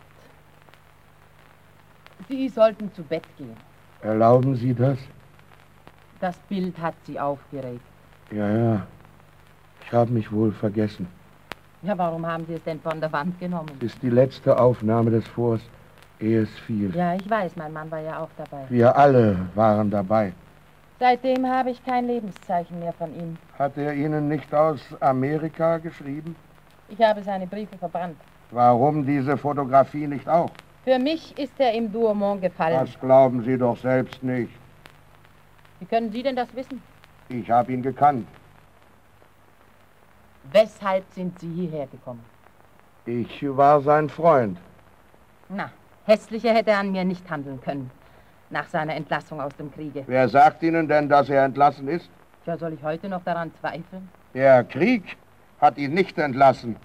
Sie sollten zu Bett gehen. Erlauben Sie das? Das Bild hat Sie aufgeregt. Ja, ja. Ich habe mich wohl vergessen. Ja, warum haben Sie es denn von der Wand genommen? Ist die letzte Aufnahme des Forts, ehe es fiel. Ja, ich weiß, mein Mann war ja auch dabei. Wir alle waren dabei. Seitdem habe ich kein Lebenszeichen mehr von ihm. Hat er Ihnen nicht aus Amerika geschrieben? Ich habe seine Briefe verbrannt. Warum diese Fotografie nicht auch? Für mich ist er im Douaumont gefallen. Das glauben Sie doch selbst nicht. Wie können Sie denn das wissen? Ich habe ihn gekannt. Weshalb sind Sie hierher gekommen? Ich war sein Freund. Na, hässlicher hätte er an mir nicht handeln können. Nach seiner Entlassung aus dem Kriege. Wer sagt Ihnen denn, dass er entlassen ist? Ja, soll ich heute noch daran zweifeln? Der Krieg hat ihn nicht entlassen.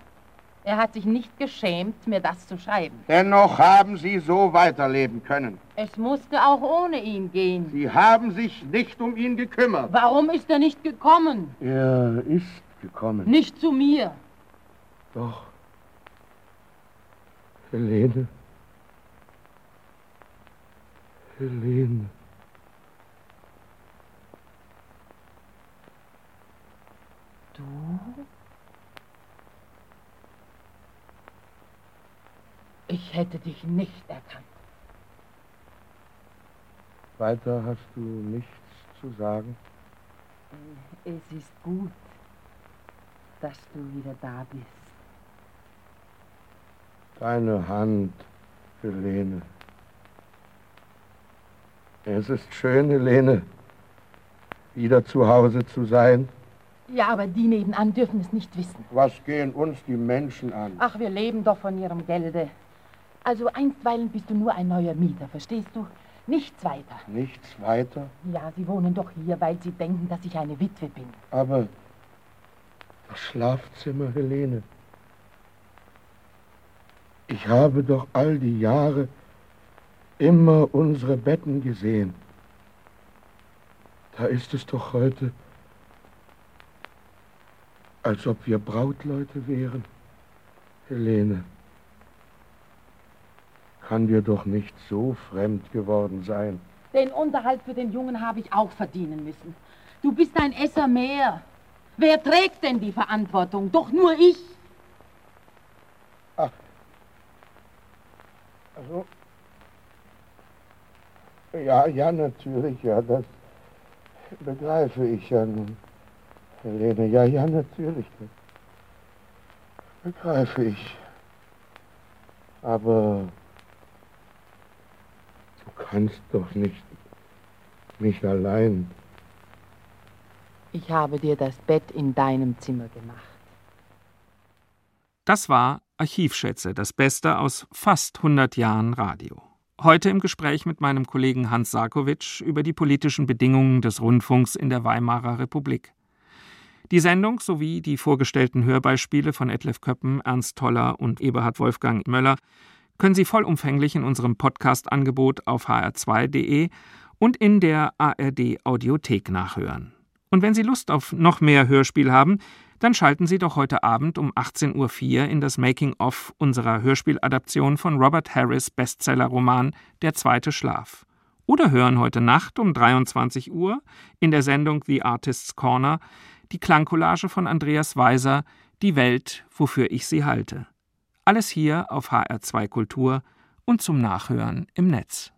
Er hat sich nicht geschämt, mir das zu schreiben. Dennoch haben Sie so weiterleben können. Es musste auch ohne ihn gehen. Sie haben sich nicht um ihn gekümmert. Warum ist er nicht gekommen? Er ist gekommen. Nicht zu mir. Doch. Helene. Helene. Du? Ich hätte dich nicht erkannt. Weiter hast du nichts zu sagen? Es ist gut, dass du wieder da bist. Deine Hand, Helene. Es ist schön, Helene, wieder zu Hause zu sein. Ja, aber die nebenan dürfen es nicht wissen. Was gehen uns die Menschen an? Ach, wir leben doch von ihrem Gelde. Also einstweilen bist du nur ein neuer Mieter, verstehst du? Nichts weiter. Nichts weiter? Ja, sie wohnen doch hier, weil sie denken, dass ich eine Witwe bin. Aber das Schlafzimmer, Helene. Ich habe doch all die Jahre immer unsere Betten gesehen. Da ist es doch heute, als ob wir Brautleute wären. Helene, kann dir doch nicht so fremd geworden sein. Den Unterhalt für den Jungen habe ich auch verdienen müssen. Du bist ein Esser mehr. Wer trägt denn die Verantwortung? Doch nur ich. Ach. Also. Ja, ja, natürlich, ja, das begreife ich ja nun. Helene, ja, ja, natürlich. Das begreife ich. Aber du kannst doch nicht mich allein. Ich habe dir das Bett in deinem Zimmer gemacht. Das war Archivschätze, das Beste aus fast 100 Jahren Radio. Heute im Gespräch mit meinem Kollegen Hans Sarkowitsch über die politischen Bedingungen des Rundfunks in der Weimarer Republik. Die Sendung sowie die vorgestellten Hörbeispiele von Etlef Köppen, Ernst Toller und Eberhard Wolfgang Möller können Sie vollumfänglich in unserem Podcast-Angebot auf hr2.de und in der ARD Audiothek nachhören. Und wenn Sie Lust auf noch mehr Hörspiel haben, dann schalten Sie doch heute Abend um 18.04 Uhr in das Making-of unserer Hörspieladaption von Robert Harris Bestseller-Roman Der zweite Schlaf. Oder hören heute Nacht um 23 Uhr in der Sendung The Artist's Corner die Klangcollage von Andreas Weiser Die Welt, wofür ich sie halte. Alles hier auf HR2 Kultur und zum Nachhören im Netz.